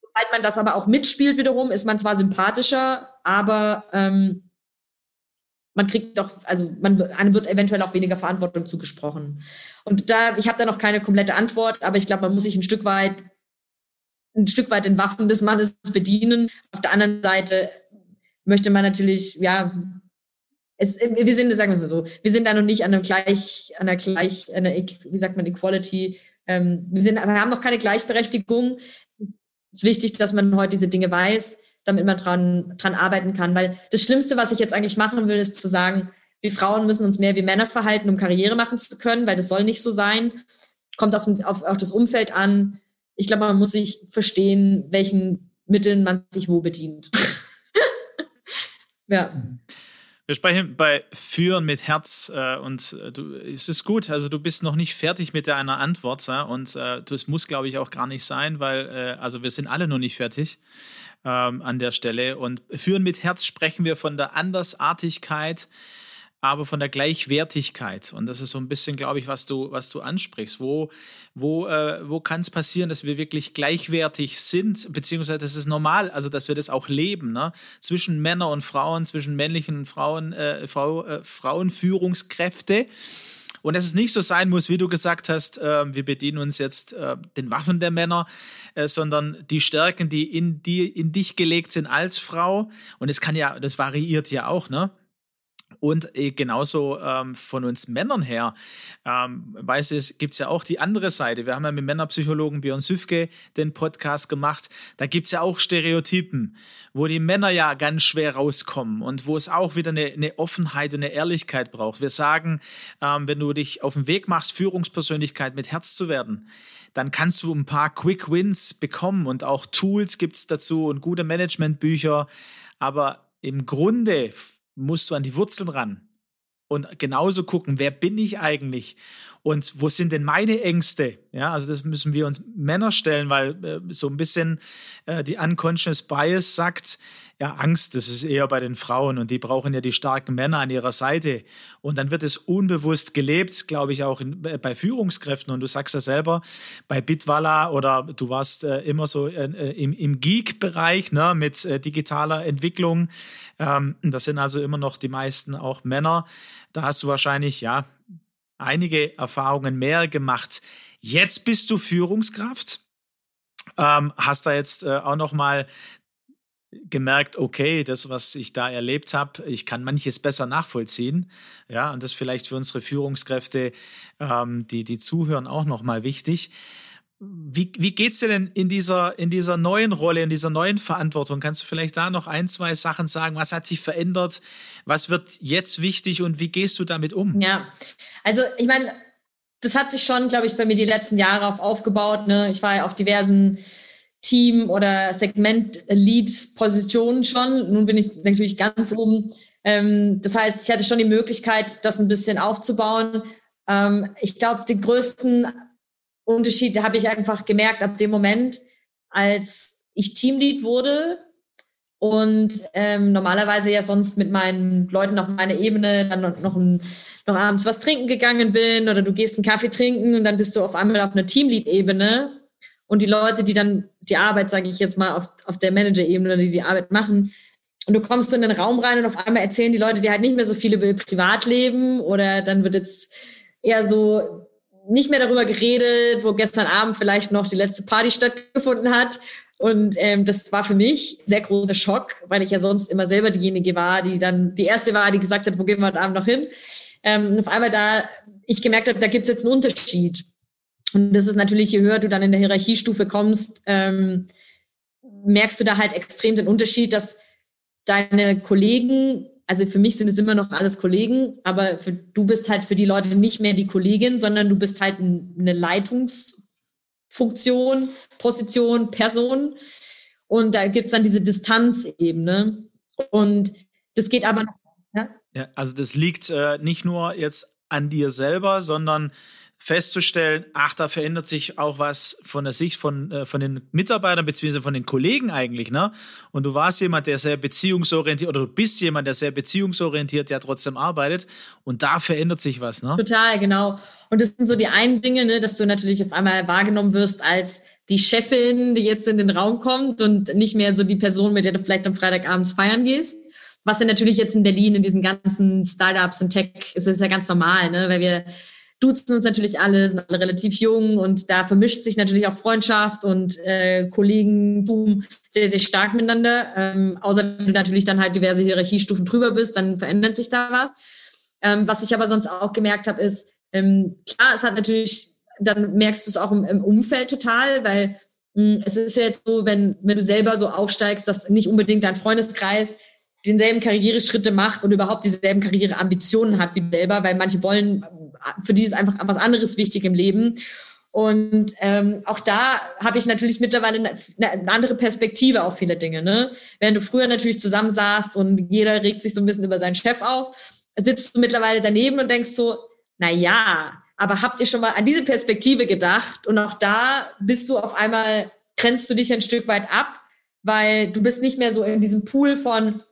sobald man das aber auch mitspielt wiederum, ist man zwar sympathischer, aber ähm, man kriegt doch, also man einem wird eventuell auch weniger Verantwortung zugesprochen. Und da, ich habe da noch keine komplette Antwort, aber ich glaube, man muss sich ein Stück weit ein Stück weit den Waffen des Mannes bedienen. Auf der anderen Seite möchte man natürlich, ja, es, wir sind, sagen wir es mal so, wir sind da noch nicht an einem gleich, an einer gleich, einer, wie sagt man, Equality. Ähm, wir, sind, wir haben noch keine Gleichberechtigung. Es ist wichtig, dass man heute diese Dinge weiß damit man dran, dran arbeiten kann. Weil das Schlimmste, was ich jetzt eigentlich machen will, ist zu sagen, wir Frauen müssen uns mehr wie Männer verhalten, um Karriere machen zu können, weil das soll nicht so sein. Kommt auf, auf, auf das Umfeld an. Ich glaube, man muss sich verstehen, welchen Mitteln man sich wo bedient. ja. Wir sprechen bei Führen mit Herz äh, und äh, du, es ist gut. Also du bist noch nicht fertig mit deiner Antwort ja? und äh, das muss, glaube ich, auch gar nicht sein, weil äh, also wir sind alle noch nicht fertig ähm, an der Stelle. Und führen mit Herz sprechen wir von der Andersartigkeit, aber von der Gleichwertigkeit. Und das ist so ein bisschen, glaube ich, was du, was du ansprichst. Wo, wo, äh, wo kann es passieren, dass wir wirklich gleichwertig sind, beziehungsweise das ist normal, also dass wir das auch leben, ne? Zwischen Männern und Frauen, zwischen männlichen und Frauen, äh, Frau, äh, Frauenführungskräfte. Und dass es nicht so sein muss, wie du gesagt hast, äh, wir bedienen uns jetzt äh, den Waffen der Männer, äh, sondern die Stärken, die in, die in dich gelegt sind als Frau. Und es kann ja, das variiert ja auch, ne? Und äh, genauso ähm, von uns Männern her, ähm, weiß es, gibt es ja auch die andere Seite. Wir haben ja mit Männerpsychologen Björn Süfke den Podcast gemacht. Da gibt es ja auch Stereotypen, wo die Männer ja ganz schwer rauskommen und wo es auch wieder eine, eine Offenheit und eine Ehrlichkeit braucht. Wir sagen, ähm, wenn du dich auf den Weg machst, Führungspersönlichkeit mit Herz zu werden, dann kannst du ein paar Quick Wins bekommen und auch Tools gibt es dazu und gute Managementbücher. Aber im Grunde musst du an die Wurzeln ran und genauso gucken, wer bin ich eigentlich und wo sind denn meine Ängste? Ja, also das müssen wir uns Männer stellen, weil äh, so ein bisschen äh, die Unconscious Bias sagt, ja, Angst, das ist eher bei den Frauen und die brauchen ja die starken Männer an ihrer Seite. Und dann wird es unbewusst gelebt, glaube ich, auch in, bei Führungskräften. Und du sagst ja selber, bei Bitwala oder du warst äh, immer so äh, äh, im, im Geek-Bereich ne, mit äh, digitaler Entwicklung. Ähm, das sind also immer noch die meisten auch Männer. Da hast du wahrscheinlich, ja, einige Erfahrungen mehr gemacht. Jetzt bist du Führungskraft. Ähm, hast da jetzt äh, auch noch mal gemerkt, okay, das, was ich da erlebt habe, ich kann manches besser nachvollziehen. Ja, und das vielleicht für unsere Führungskräfte, ähm, die, die zuhören, auch nochmal wichtig. Wie, wie geht's dir denn in dieser, in dieser neuen Rolle, in dieser neuen Verantwortung? Kannst du vielleicht da noch ein, zwei Sachen sagen? Was hat sich verändert? Was wird jetzt wichtig und wie gehst du damit um? Ja, also ich meine, das hat sich schon, glaube ich, bei mir die letzten Jahre auf aufgebaut. Ne? Ich war ja auf diversen Team- oder Segment-Lead-Positionen schon. Nun bin ich natürlich ganz oben. Ähm, das heißt, ich hatte schon die Möglichkeit, das ein bisschen aufzubauen. Ähm, ich glaube, den größten Unterschied habe ich einfach gemerkt ab dem Moment, als ich Teamlead wurde und ähm, normalerweise ja sonst mit meinen Leuten auf meiner Ebene dann noch, ein, noch abends was trinken gegangen bin oder du gehst einen Kaffee trinken und dann bist du auf einmal auf einer Teamlead-Ebene und die Leute, die dann die Arbeit, sage ich jetzt mal, auf, auf der Manager-Ebene, die die Arbeit machen, und du kommst in den Raum rein und auf einmal erzählen die Leute dir halt nicht mehr so viel über ihr Privatleben oder dann wird jetzt eher so nicht mehr darüber geredet, wo gestern Abend vielleicht noch die letzte Party stattgefunden hat. Und ähm, das war für mich sehr großer Schock, weil ich ja sonst immer selber diejenige war, die dann die erste war, die gesagt hat, wo gehen wir heute Abend noch hin. Ähm, und auf einmal da ich gemerkt habe, da gibt's jetzt einen Unterschied. Und das ist natürlich, je höher du dann in der Hierarchiestufe kommst, ähm, merkst du da halt extrem den Unterschied, dass deine Kollegen, also für mich sind es immer noch alles Kollegen, aber für, du bist halt für die Leute nicht mehr die Kollegin, sondern du bist halt eine Leitungsfunktion, Position, Person. Und da gibt's dann diese Distanzebene. Und das geht aber noch. Ja, ja also das liegt äh, nicht nur jetzt an dir selber, sondern festzustellen, ach, da verändert sich auch was von der Sicht von, äh, von den Mitarbeitern beziehungsweise von den Kollegen eigentlich, ne? Und du warst jemand, der sehr beziehungsorientiert oder du bist jemand, der sehr beziehungsorientiert, der trotzdem arbeitet und da verändert sich was, ne? Total, genau. Und das sind so die einen Dinge, ne, dass du natürlich auf einmal wahrgenommen wirst als die Chefin, die jetzt in den Raum kommt und nicht mehr so die Person, mit der du vielleicht am Freitagabends feiern gehst. Was ja natürlich jetzt in Berlin in diesen ganzen Startups und Tech ist, ist ja ganz normal, ne? Weil wir duzen uns natürlich alle, sind alle relativ jung und da vermischt sich natürlich auch Freundschaft und äh, Kollegentum sehr, sehr stark miteinander. Ähm, außer du natürlich dann halt diverse Hierarchiestufen drüber bist, dann verändert sich da was. Ähm, was ich aber sonst auch gemerkt habe, ist, ähm, klar, es hat natürlich, dann merkst du es auch im, im Umfeld total, weil mh, hm, es ist ja jetzt so, wenn, wenn du selber so aufsteigst, dass nicht unbedingt dein Freundeskreis denselben Karriereschritte macht und überhaupt dieselben Karriereambitionen hat wie selber, weil manche wollen für die ist einfach was anderes wichtig im Leben. Und ähm, auch da habe ich natürlich mittlerweile eine, eine, andere Perspektive auf viele Dinge. Ne? Während du früher natürlich zusammensaßt und jeder regt sich so ein bisschen über seinen Chef auf, sitzt du mittlerweile daneben und denkst so, na ja, aber habt ihr schon mal an diese Perspektive gedacht? Und auch da bist du auf einmal, grenzt du dich ein Stück weit ab, weil du bist nicht mehr so in diesem Pool von,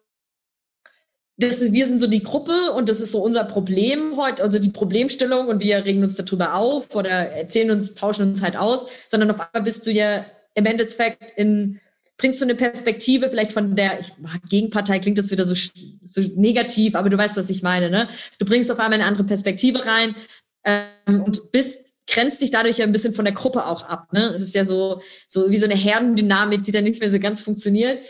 das ist, wir sind so die Gruppe und das ist so unser Problem heute, also die Problemstellung und wir regen uns darüber auf oder erzählen uns, tauschen uns halt aus, sondern auf einmal bist du ja im Endeffekt in, bringst du eine Perspektive vielleicht von der ich, Gegenpartei klingt jetzt wieder so, so negativ, aber du weißt, was ich meine, ne? Du bringst auf einmal eine andere Perspektive rein ähm, und bist grenzt dich dadurch ja ein bisschen von der Gruppe auch ab. Ne? Es ist ja so, so wie so eine Herdendynamik, die dann nicht mehr so ganz funktioniert.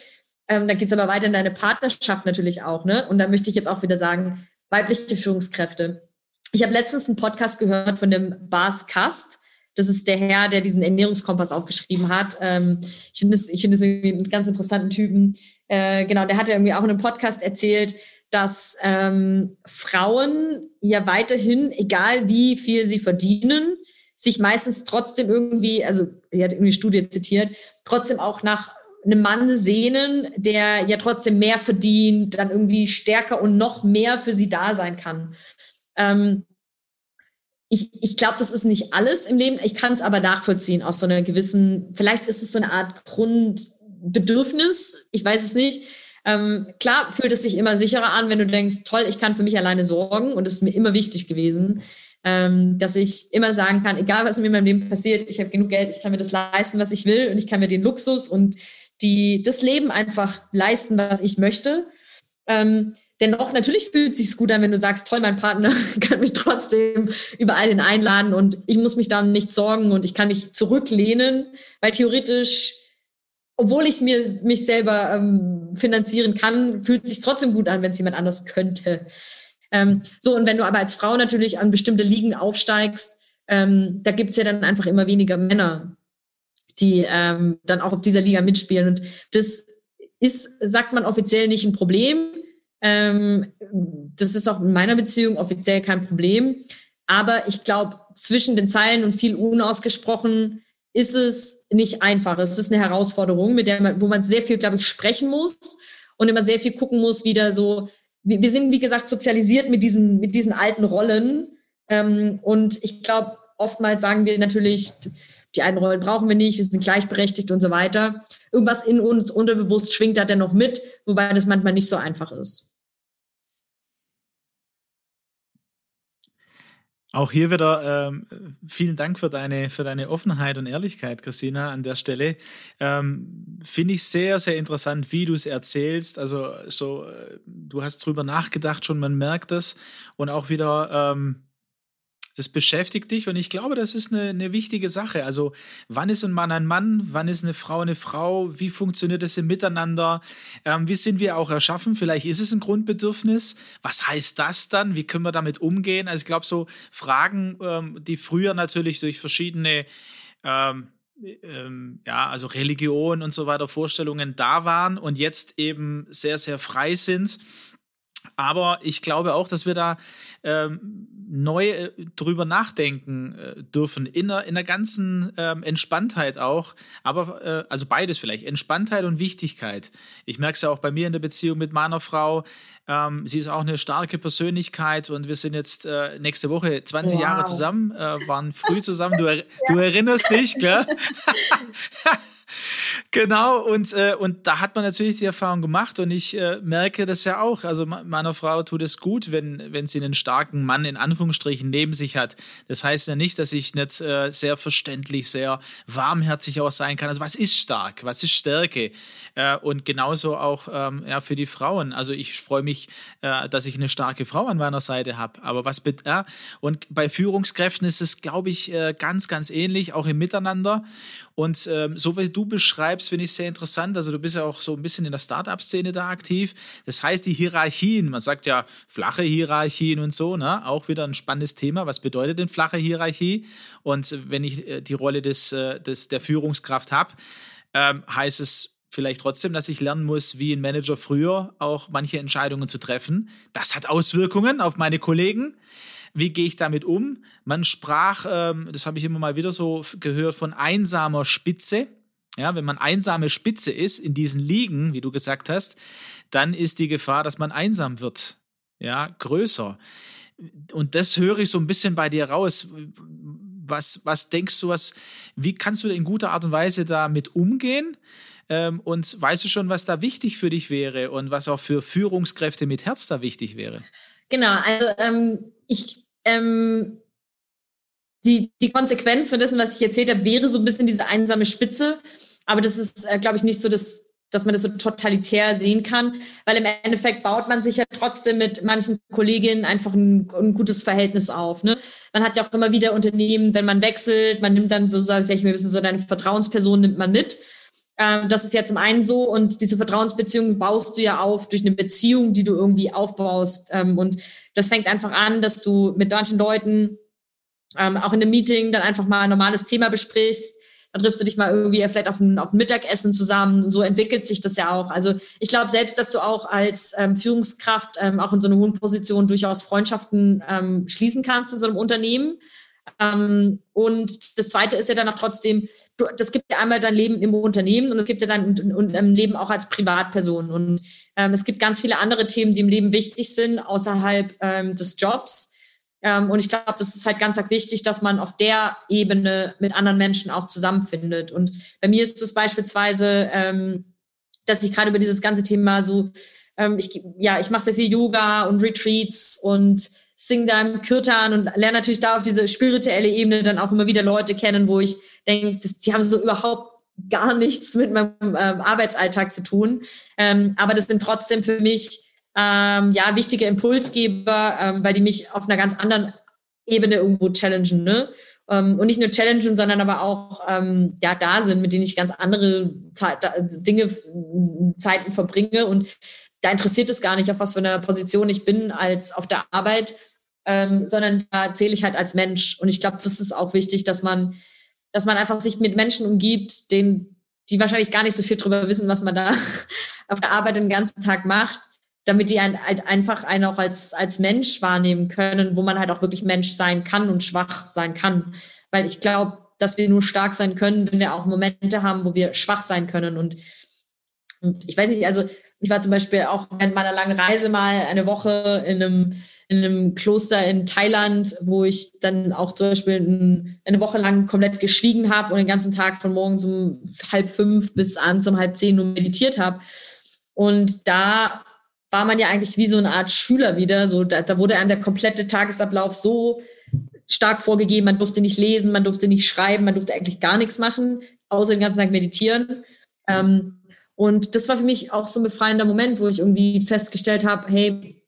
Ähm, da geht es aber weiter in deine Partnerschaft natürlich auch. Ne? Und da möchte ich jetzt auch wieder sagen, weibliche Führungskräfte. Ich habe letztens einen Podcast gehört von dem Bas Kast. Das ist der Herr, der diesen Ernährungskompass auch geschrieben hat. Ähm, ich finde das, ich finde das irgendwie einen ganz interessanten Typen. Äh, genau, der hat ja irgendwie auch in einem Podcast erzählt, dass ähm, Frauen ja weiterhin, egal wie viel sie verdienen, sich meistens trotzdem irgendwie, also er hat irgendwie Studie zitiert, trotzdem auch nach einen Mann sehnen, der ja trotzdem mehr verdient, dann irgendwie stärker und noch mehr für sie da sein kann. Ähm, ich, ich glaube, das ist nicht alles im Leben. Ich kann es aber nachvollziehen aus so einer gewissen, vielleicht ist es so eine Art Grundbedürfnis. Ich weiß es nicht. Ähm, klar fühlt es sich immer sicherer an, wenn du denkst, toll, ich kann für mich alleine sorgen. Und es ist mir immer wichtig gewesen, ähm, dass ich immer sagen kann, egal was mir in meinem Leben passiert, ich habe genug Geld, ich kann mir das leisten, was ich will und ich kann mir den Luxus und die das Leben einfach leisten, was ich möchte. Ähm, dennoch, natürlich fühlt es sich gut an, wenn du sagst, toll, mein Partner kann mich trotzdem überall hin einladen und ich muss mich dann nicht sorgen und ich kann mich zurücklehnen, weil theoretisch, obwohl ich mir mich selber ähm, finanzieren kann, fühlt es sich trotzdem gut an, wenn es jemand anders könnte. Ähm, so, und wenn du aber als Frau natürlich an bestimmte Ligen aufsteigst, ähm, da gibt es ja dann einfach immer weniger Männer die ähm, dann auch auf dieser Liga mitspielen. Und das ist, sagt man offiziell nicht ein Problem. Ähm, das ist auch in meiner Beziehung offiziell kein Problem. Aber ich glaube, zwischen den Zeilen und viel unausgesprochen ist es nicht einfach. Es ist eine Herausforderung, mit der man, wo man sehr viel, glaube ich, sprechen muss und immer sehr viel gucken muss, wieder so. Wir, wir sind, wie gesagt, sozialisiert mit diesen, mit diesen alten Rollen. Ähm, und ich glaube, oftmals sagen wir natürlich, die einen Rollen brauchen wir nicht, wir sind gleichberechtigt und so weiter. irgendwas in uns unterbewusst schwingt da dennoch mit, wobei das manchmal nicht so einfach ist. Auch hier wieder ähm, vielen Dank für deine, für deine Offenheit und Ehrlichkeit, Christina, an der Stelle. Ähm, Finde ich sehr, sehr interessant, wie du es erzählst. Also so, äh, du hast drüber nachgedacht schon, man merkt das. Und auch wieder, ähm, das beschäftigt dich und ich glaube, das ist eine, eine wichtige Sache. Also, wann ist ein Mann ein Mann? Wann ist eine Frau eine Frau? Wie funktioniert das im Miteinander? Ähm, wie sind wir auch erschaffen? Vielleicht ist es ein Grundbedürfnis. Was heißt das dann? Wie können wir damit umgehen? Also, ich glaube, so Fragen, ähm, die früher natürlich durch verschiedene ähm, ähm, ja, also Religion und so weiter, Vorstellungen da waren und jetzt eben sehr, sehr frei sind. Aber ich glaube auch, dass wir da ähm, neu äh, drüber nachdenken äh, dürfen, in der, in der ganzen ähm, Entspanntheit auch. Aber äh, also beides vielleicht, Entspanntheit und Wichtigkeit. Ich merke es ja auch bei mir in der Beziehung mit meiner Frau. Ähm, sie ist auch eine starke Persönlichkeit und wir sind jetzt äh, nächste Woche 20 wow. Jahre zusammen, äh, waren früh zusammen. Du, er, du erinnerst dich, klar? genau, und, äh, und da hat man natürlich die Erfahrung gemacht und ich äh, merke das ja auch. Also meiner Frau tut es gut, wenn, wenn sie einen starken Mann in Anführungsstrichen neben sich hat. Das heißt ja nicht, dass ich nicht äh, sehr verständlich, sehr warmherzig auch sein kann. Also was ist stark? Was ist Stärke? Äh, und genauso auch ähm, ja, für die Frauen. Also ich freue mich, äh, dass ich eine starke Frau an meiner Seite habe. Aber was bitte? Ja, und bei Führungskräften ist es, glaube ich, äh, ganz, ganz ähnlich, auch im Miteinander. Und ähm, so wie du beschreibst, finde ich sehr interessant. Also du bist ja auch so ein bisschen in der Startup-Szene da aktiv. Das heißt, die Hierarchien, man sagt ja flache Hierarchien und so, ne? Auch wieder ein spannendes Thema. Was bedeutet denn flache Hierarchie? Und wenn ich äh, die Rolle des, äh, des der Führungskraft habe, ähm, heißt es vielleicht trotzdem, dass ich lernen muss, wie ein Manager früher auch manche Entscheidungen zu treffen. Das hat Auswirkungen auf meine Kollegen. Wie gehe ich damit um? Man sprach, ähm, das habe ich immer mal wieder so gehört, von einsamer Spitze. Ja, wenn man einsame Spitze ist in diesen Ligen, wie du gesagt hast, dann ist die Gefahr, dass man einsam wird, ja, größer. Und das höre ich so ein bisschen bei dir raus. Was, was denkst du, was, wie kannst du in guter Art und Weise damit umgehen? Ähm, und weißt du schon, was da wichtig für dich wäre und was auch für Führungskräfte mit Herz da wichtig wäre? Genau, also ähm, ich ähm, die, die Konsequenz von dessen, was ich erzählt habe, wäre so ein bisschen diese einsame Spitze. Aber das ist, äh, glaube ich, nicht so, dass, dass man das so totalitär sehen kann, weil im Endeffekt baut man sich ja trotzdem mit manchen Kolleginnen einfach ein, ein gutes Verhältnis auf. Ne? Man hat ja auch immer wieder Unternehmen, wenn man wechselt, man nimmt dann so, sag ich mir, ein bisschen so deine Vertrauensperson nimmt man mit. Ähm, das ist ja zum einen so und diese Vertrauensbeziehung baust du ja auf durch eine Beziehung, die du irgendwie aufbaust. Ähm, und das fängt einfach an, dass du mit manchen Leuten ähm, auch in einem Meeting dann einfach mal ein normales Thema besprichst. Dann triffst du dich mal irgendwie vielleicht auf ein, auf ein Mittagessen zusammen. Und so entwickelt sich das ja auch. Also ich glaube selbst, dass du auch als ähm, Führungskraft ähm, auch in so einer hohen Position durchaus Freundschaften ähm, schließen kannst in so einem Unternehmen. Ähm, und das Zweite ist ja dann auch trotzdem, du, das gibt ja einmal dein Leben im Unternehmen und es gibt ja dann ein, Leben auch als Privatperson. Und ähm, es gibt ganz viele andere Themen, die im Leben wichtig sind, außerhalb ähm, des Jobs. Ähm, und ich glaube, das ist halt ganz wichtig, dass man auf der Ebene mit anderen Menschen auch zusammenfindet. Und bei mir ist es beispielsweise, ähm, dass ich gerade über dieses ganze Thema so, ähm, ich, ja, ich mache sehr viel Yoga und Retreats und sing da im Kirtan und lerne natürlich da auf diese spirituelle Ebene dann auch immer wieder Leute kennen, wo ich denke, die haben so überhaupt gar nichts mit meinem Arbeitsalltag zu tun. Aber das sind trotzdem für mich ähm, ja wichtige Impulsgeber, ähm, weil die mich auf einer ganz anderen Ebene irgendwo challengen, ne? Ähm, und nicht nur challengen, sondern aber auch ähm, ja da sind, mit denen ich ganz andere Zeit, Dinge, Zeiten verbringe und da interessiert es gar nicht, auf was für einer Position ich bin als auf der Arbeit, ähm, sondern da zähle ich halt als Mensch. Und ich glaube, das ist auch wichtig, dass man, dass man einfach sich mit Menschen umgibt, denen, die wahrscheinlich gar nicht so viel drüber wissen, was man da auf der Arbeit den ganzen Tag macht, damit die einen, halt einfach einen auch als, als Mensch wahrnehmen können, wo man halt auch wirklich Mensch sein kann und schwach sein kann. Weil ich glaube, dass wir nur stark sein können, wenn wir auch Momente haben, wo wir schwach sein können. Und, und ich weiß nicht, also ich war zum Beispiel auch während meiner langen Reise mal eine Woche in einem in einem Kloster in Thailand, wo ich dann auch zum Beispiel ein, eine Woche lang komplett geschwiegen habe und den ganzen Tag von morgens um halb fünf bis abends um halb zehn nur meditiert habe. Und da war man ja eigentlich wie so eine Art Schüler wieder. So, da, da wurde einem der komplette Tagesablauf so stark vorgegeben. Man durfte nicht lesen, man durfte nicht schreiben, man durfte eigentlich gar nichts machen, außer den ganzen Tag meditieren. Ähm, und das war für mich auch so ein befreiender Moment, wo ich irgendwie festgestellt habe, hey,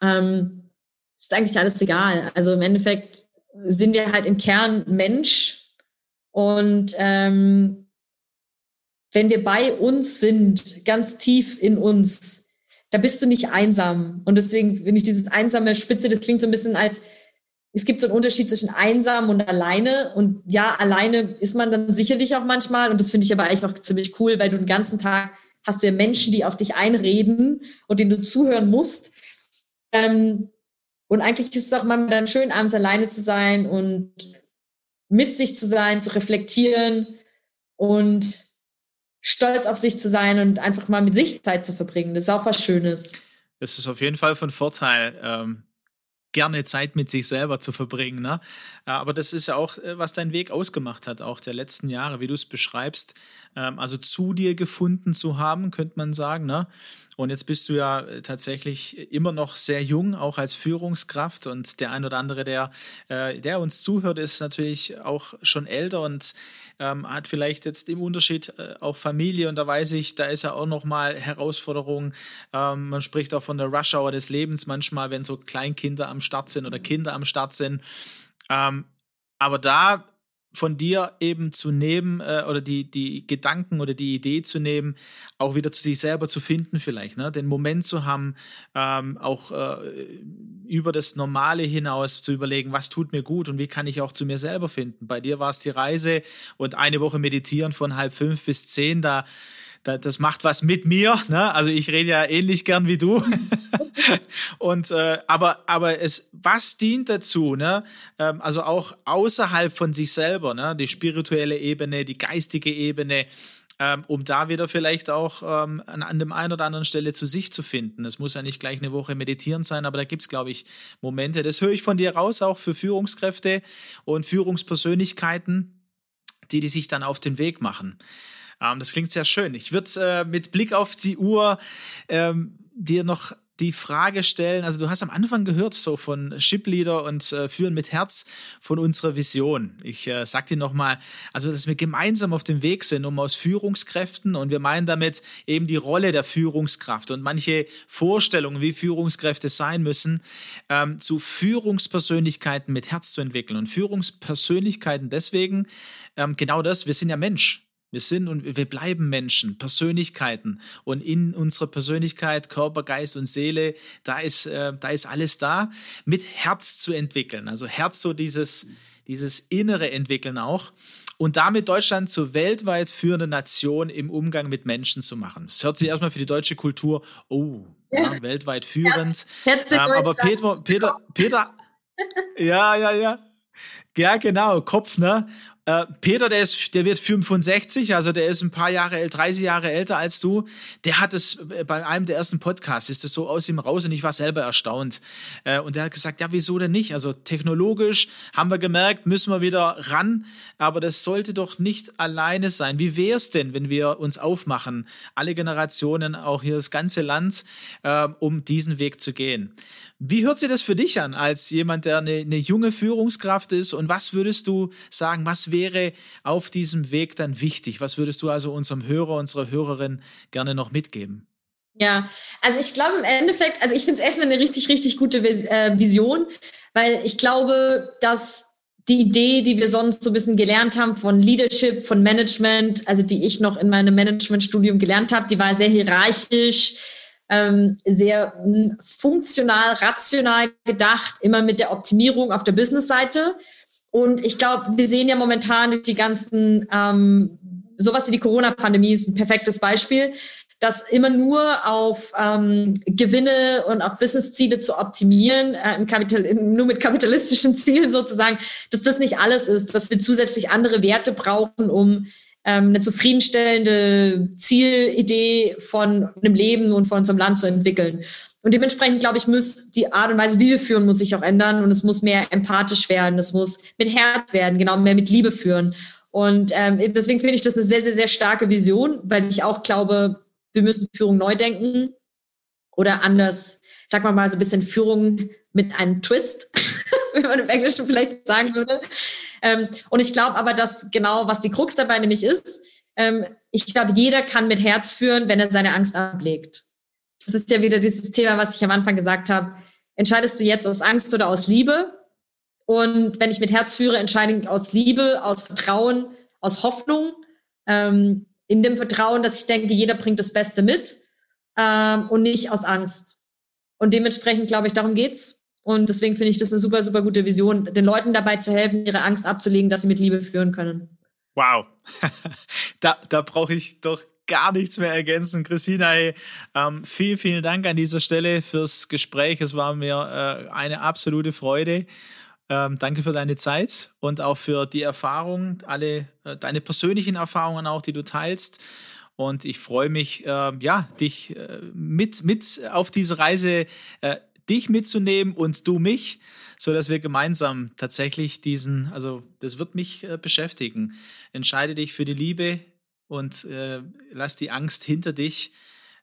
ähm, ist eigentlich alles egal. Also im Endeffekt sind wir halt im Kern Mensch und ähm, wenn wir bei uns sind, ganz tief in uns, da bist du nicht einsam. Und deswegen finde ich dieses einsame Spitze, das klingt so ein bisschen als, es gibt so einen Unterschied zwischen einsam und alleine. Und ja, alleine ist man dann sicherlich auch manchmal. Und das finde ich aber eigentlich auch ziemlich cool, weil du den ganzen Tag hast du ja Menschen, die auf dich einreden und denen du zuhören musst. Ähm, und eigentlich ist es auch mal dann schön, abends alleine zu sein und mit sich zu sein, zu reflektieren und stolz auf sich zu sein und einfach mal mit sich Zeit zu verbringen. Das ist auch was Schönes. Es ist auf jeden Fall von Vorteil, ähm, gerne Zeit mit sich selber zu verbringen. Ne? Aber das ist ja auch, äh, was dein Weg ausgemacht hat, auch der letzten Jahre, wie du es beschreibst. Ähm, also zu dir gefunden zu haben, könnte man sagen. Ne? Und jetzt bist du ja äh, tatsächlich immer noch sehr jung, auch als Führungskraft. Und der ein oder andere, der, äh, der uns zuhört, ist natürlich auch schon älter und ähm, hat vielleicht jetzt im Unterschied äh, auch Familie. Und da weiß ich, da ist ja auch nochmal Herausforderung. Ähm, man spricht auch von der Rush-Hour des Lebens manchmal, wenn so Kleinkinder am Start sind oder Kinder am Start sind. Ähm, aber da von dir eben zu nehmen äh, oder die, die Gedanken oder die Idee zu nehmen, auch wieder zu sich selber zu finden vielleicht, ne? den Moment zu haben, ähm, auch äh, über das Normale hinaus zu überlegen, was tut mir gut und wie kann ich auch zu mir selber finden. Bei dir war es die Reise und eine Woche meditieren von halb fünf bis zehn, da das macht was mit mir. Ne? Also ich rede ja ähnlich gern wie du. und äh, aber aber es was dient dazu? Ne? Ähm, also auch außerhalb von sich selber, ne? die spirituelle Ebene, die geistige Ebene. Ähm, um da wieder vielleicht auch ähm, an, an dem einen oder anderen Stelle zu sich zu finden. Es muss ja nicht gleich eine Woche meditieren sein, aber da gibt es, glaube ich, Momente. Das höre ich von dir raus, auch für Führungskräfte und Führungspersönlichkeiten, die, die sich dann auf den Weg machen. Ähm, das klingt sehr schön. Ich würde äh, mit Blick auf die Uhr ähm, dir noch die Frage stellen, also du hast am Anfang gehört so von Shipleader und äh, Führen mit Herz von unserer Vision. Ich äh, sag dir nochmal, also dass wir gemeinsam auf dem Weg sind, um aus Führungskräften und wir meinen damit eben die Rolle der Führungskraft und manche Vorstellungen, wie Führungskräfte sein müssen, ähm, zu Führungspersönlichkeiten mit Herz zu entwickeln. Und Führungspersönlichkeiten deswegen ähm, genau das, wir sind ja Mensch. Wir sind und wir bleiben Menschen, Persönlichkeiten. Und in unserer Persönlichkeit, Körper, Geist und Seele, da ist, äh, da ist alles da, mit Herz zu entwickeln. Also Herz, so dieses, dieses innere entwickeln auch. Und damit Deutschland zur weltweit führenden Nation im Umgang mit Menschen zu machen. Das hört sich erstmal für die deutsche Kultur, oh, ja, weltweit führend. Herz ähm, aber Peter, Peter, Peter, ja, ja, ja. Ja, genau, Kopf, ne? Äh, Peter, der ist, der wird 65, also der ist ein paar Jahre älter, 30 Jahre älter als du. Der hat es äh, bei einem der ersten Podcasts, ist es so aus ihm raus und ich war selber erstaunt. Äh, und der hat gesagt, ja, wieso denn nicht? Also technologisch haben wir gemerkt, müssen wir wieder ran, aber das sollte doch nicht alleine sein. Wie wäre es denn, wenn wir uns aufmachen, alle Generationen, auch hier das ganze Land, um diesen Weg zu gehen? Wie hört sich das für dich an, als jemand, der eine, eine junge Führungskraft ist? Und was würdest du sagen, was wäre auf diesem Weg dann wichtig? Was würdest du also unserem Hörer, unserer Hörerin gerne noch mitgeben? Ja, also ich glaube im Endeffekt, also ich finde es erstmal eine richtig, richtig gute äh, Vision, weil ich glaube, dass die Idee, die wir sonst so ein bisschen gelernt haben von Leadership, von Management, also die ich noch in meinem Managementstudium gelernt habe, die war sehr hierarchisch, ähm, sehr hm, funktional, rational gedacht, immer mit der Optimierung auf der Business-Seite. Und ich glaube, wir sehen ja momentan durch die ganzen, ähm, sowas wie die Corona-Pandemie ist ein perfektes Beispiel, dass immer nur auf ähm, Gewinne und auf Business-Ziele zu optimieren, äh, im Kapital nur mit kapitalistischen Zielen sozusagen, dass das nicht alles ist, dass wir zusätzlich andere Werte brauchen, um ähm, eine zufriedenstellende Zielidee von einem Leben und von unserem Land zu entwickeln. Und dementsprechend, glaube ich, muss die Art und Weise, wie wir führen, muss sich auch ändern und es muss mehr empathisch werden, es muss mit Herz werden, genau, mehr mit Liebe führen. Und ähm, deswegen finde ich das eine sehr, sehr, sehr starke Vision, weil ich auch glaube, wir müssen Führung neu denken oder anders, sag mal mal so ein bisschen Führung mit einem Twist, wenn man im Englischen vielleicht sagen würde. Ähm, und ich glaube aber, dass genau, was die Krux dabei nämlich ist, ähm, ich glaube, jeder kann mit Herz führen, wenn er seine Angst ablegt. Das ist ja wieder dieses Thema, was ich am Anfang gesagt habe. Entscheidest du jetzt aus Angst oder aus Liebe? Und wenn ich mit Herz führe, entscheide ich aus Liebe, aus Vertrauen, aus Hoffnung, ähm, in dem Vertrauen, dass ich denke, jeder bringt das Beste mit ähm, und nicht aus Angst. Und dementsprechend glaube ich, darum geht's. Und deswegen finde ich das eine super, super gute Vision, den Leuten dabei zu helfen, ihre Angst abzulegen, dass sie mit Liebe führen können. Wow. da da brauche ich doch gar nichts mehr ergänzen. Christina, hey, ähm, vielen, vielen Dank an dieser Stelle fürs Gespräch. Es war mir äh, eine absolute Freude. Ähm, danke für deine Zeit und auch für die Erfahrung, alle äh, deine persönlichen Erfahrungen auch, die du teilst. Und ich freue mich, äh, ja, dich äh, mit, mit auf diese Reise, äh, dich mitzunehmen und du mich, so dass wir gemeinsam tatsächlich diesen, also das wird mich äh, beschäftigen. Entscheide dich für die Liebe und äh, lass die Angst hinter dich.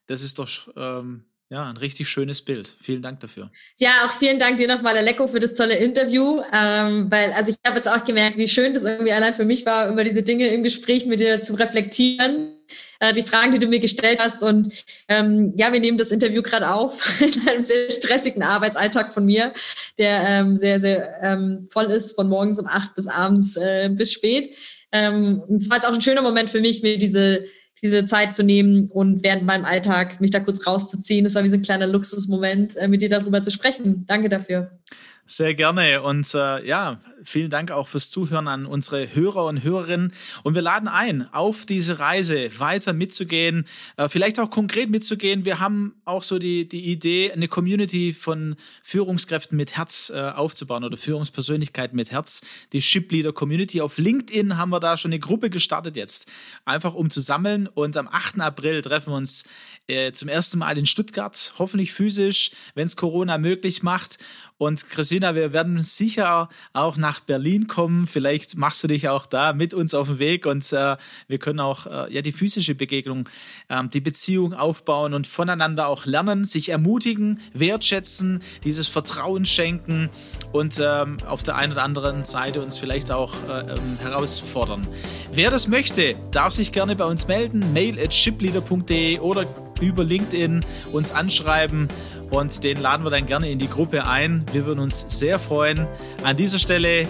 Das ist doch ähm, ja, ein richtig schönes Bild. Vielen Dank dafür. Ja, auch vielen Dank dir nochmal, Aleko, für das tolle Interview. Ähm, weil, also ich habe jetzt auch gemerkt, wie schön das irgendwie allein für mich war, über diese Dinge im Gespräch mit dir zu reflektieren. Äh, die Fragen, die du mir gestellt hast. Und ähm, ja, wir nehmen das Interview gerade auf in einem sehr stressigen Arbeitsalltag von mir, der ähm, sehr, sehr ähm, voll ist, von morgens um acht bis abends äh, bis spät. Ähm, und es war jetzt auch ein schöner Moment für mich, mir diese, diese Zeit zu nehmen und während meinem Alltag mich da kurz rauszuziehen. Es war wie so ein kleiner Luxusmoment, äh, mit dir darüber zu sprechen. Danke dafür. Sehr gerne und äh, ja, vielen Dank auch fürs Zuhören an unsere Hörer und Hörerinnen. Und wir laden ein, auf diese Reise weiter mitzugehen, äh, vielleicht auch konkret mitzugehen. Wir haben auch so die, die Idee, eine Community von Führungskräften mit Herz äh, aufzubauen oder Führungspersönlichkeiten mit Herz. Die Ship Leader Community. Auf LinkedIn haben wir da schon eine Gruppe gestartet jetzt, einfach um zu sammeln. Und am 8. April treffen wir uns äh, zum ersten Mal in Stuttgart, hoffentlich physisch, wenn es Corona möglich macht. Und Christina, wir werden sicher auch nach Berlin kommen. Vielleicht machst du dich auch da mit uns auf den Weg und äh, wir können auch äh, ja die physische Begegnung, äh, die Beziehung aufbauen und voneinander auch lernen, sich ermutigen, wertschätzen, dieses Vertrauen schenken und ähm, auf der einen oder anderen Seite uns vielleicht auch äh, ähm, herausfordern. Wer das möchte, darf sich gerne bei uns melden, mail at shipleader.de oder über LinkedIn uns anschreiben und den laden wir dann gerne in die Gruppe ein. Wir würden uns sehr freuen. An dieser Stelle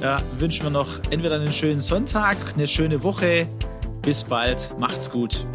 ja, wünschen wir noch entweder einen schönen Sonntag, eine schöne Woche. Bis bald, macht's gut.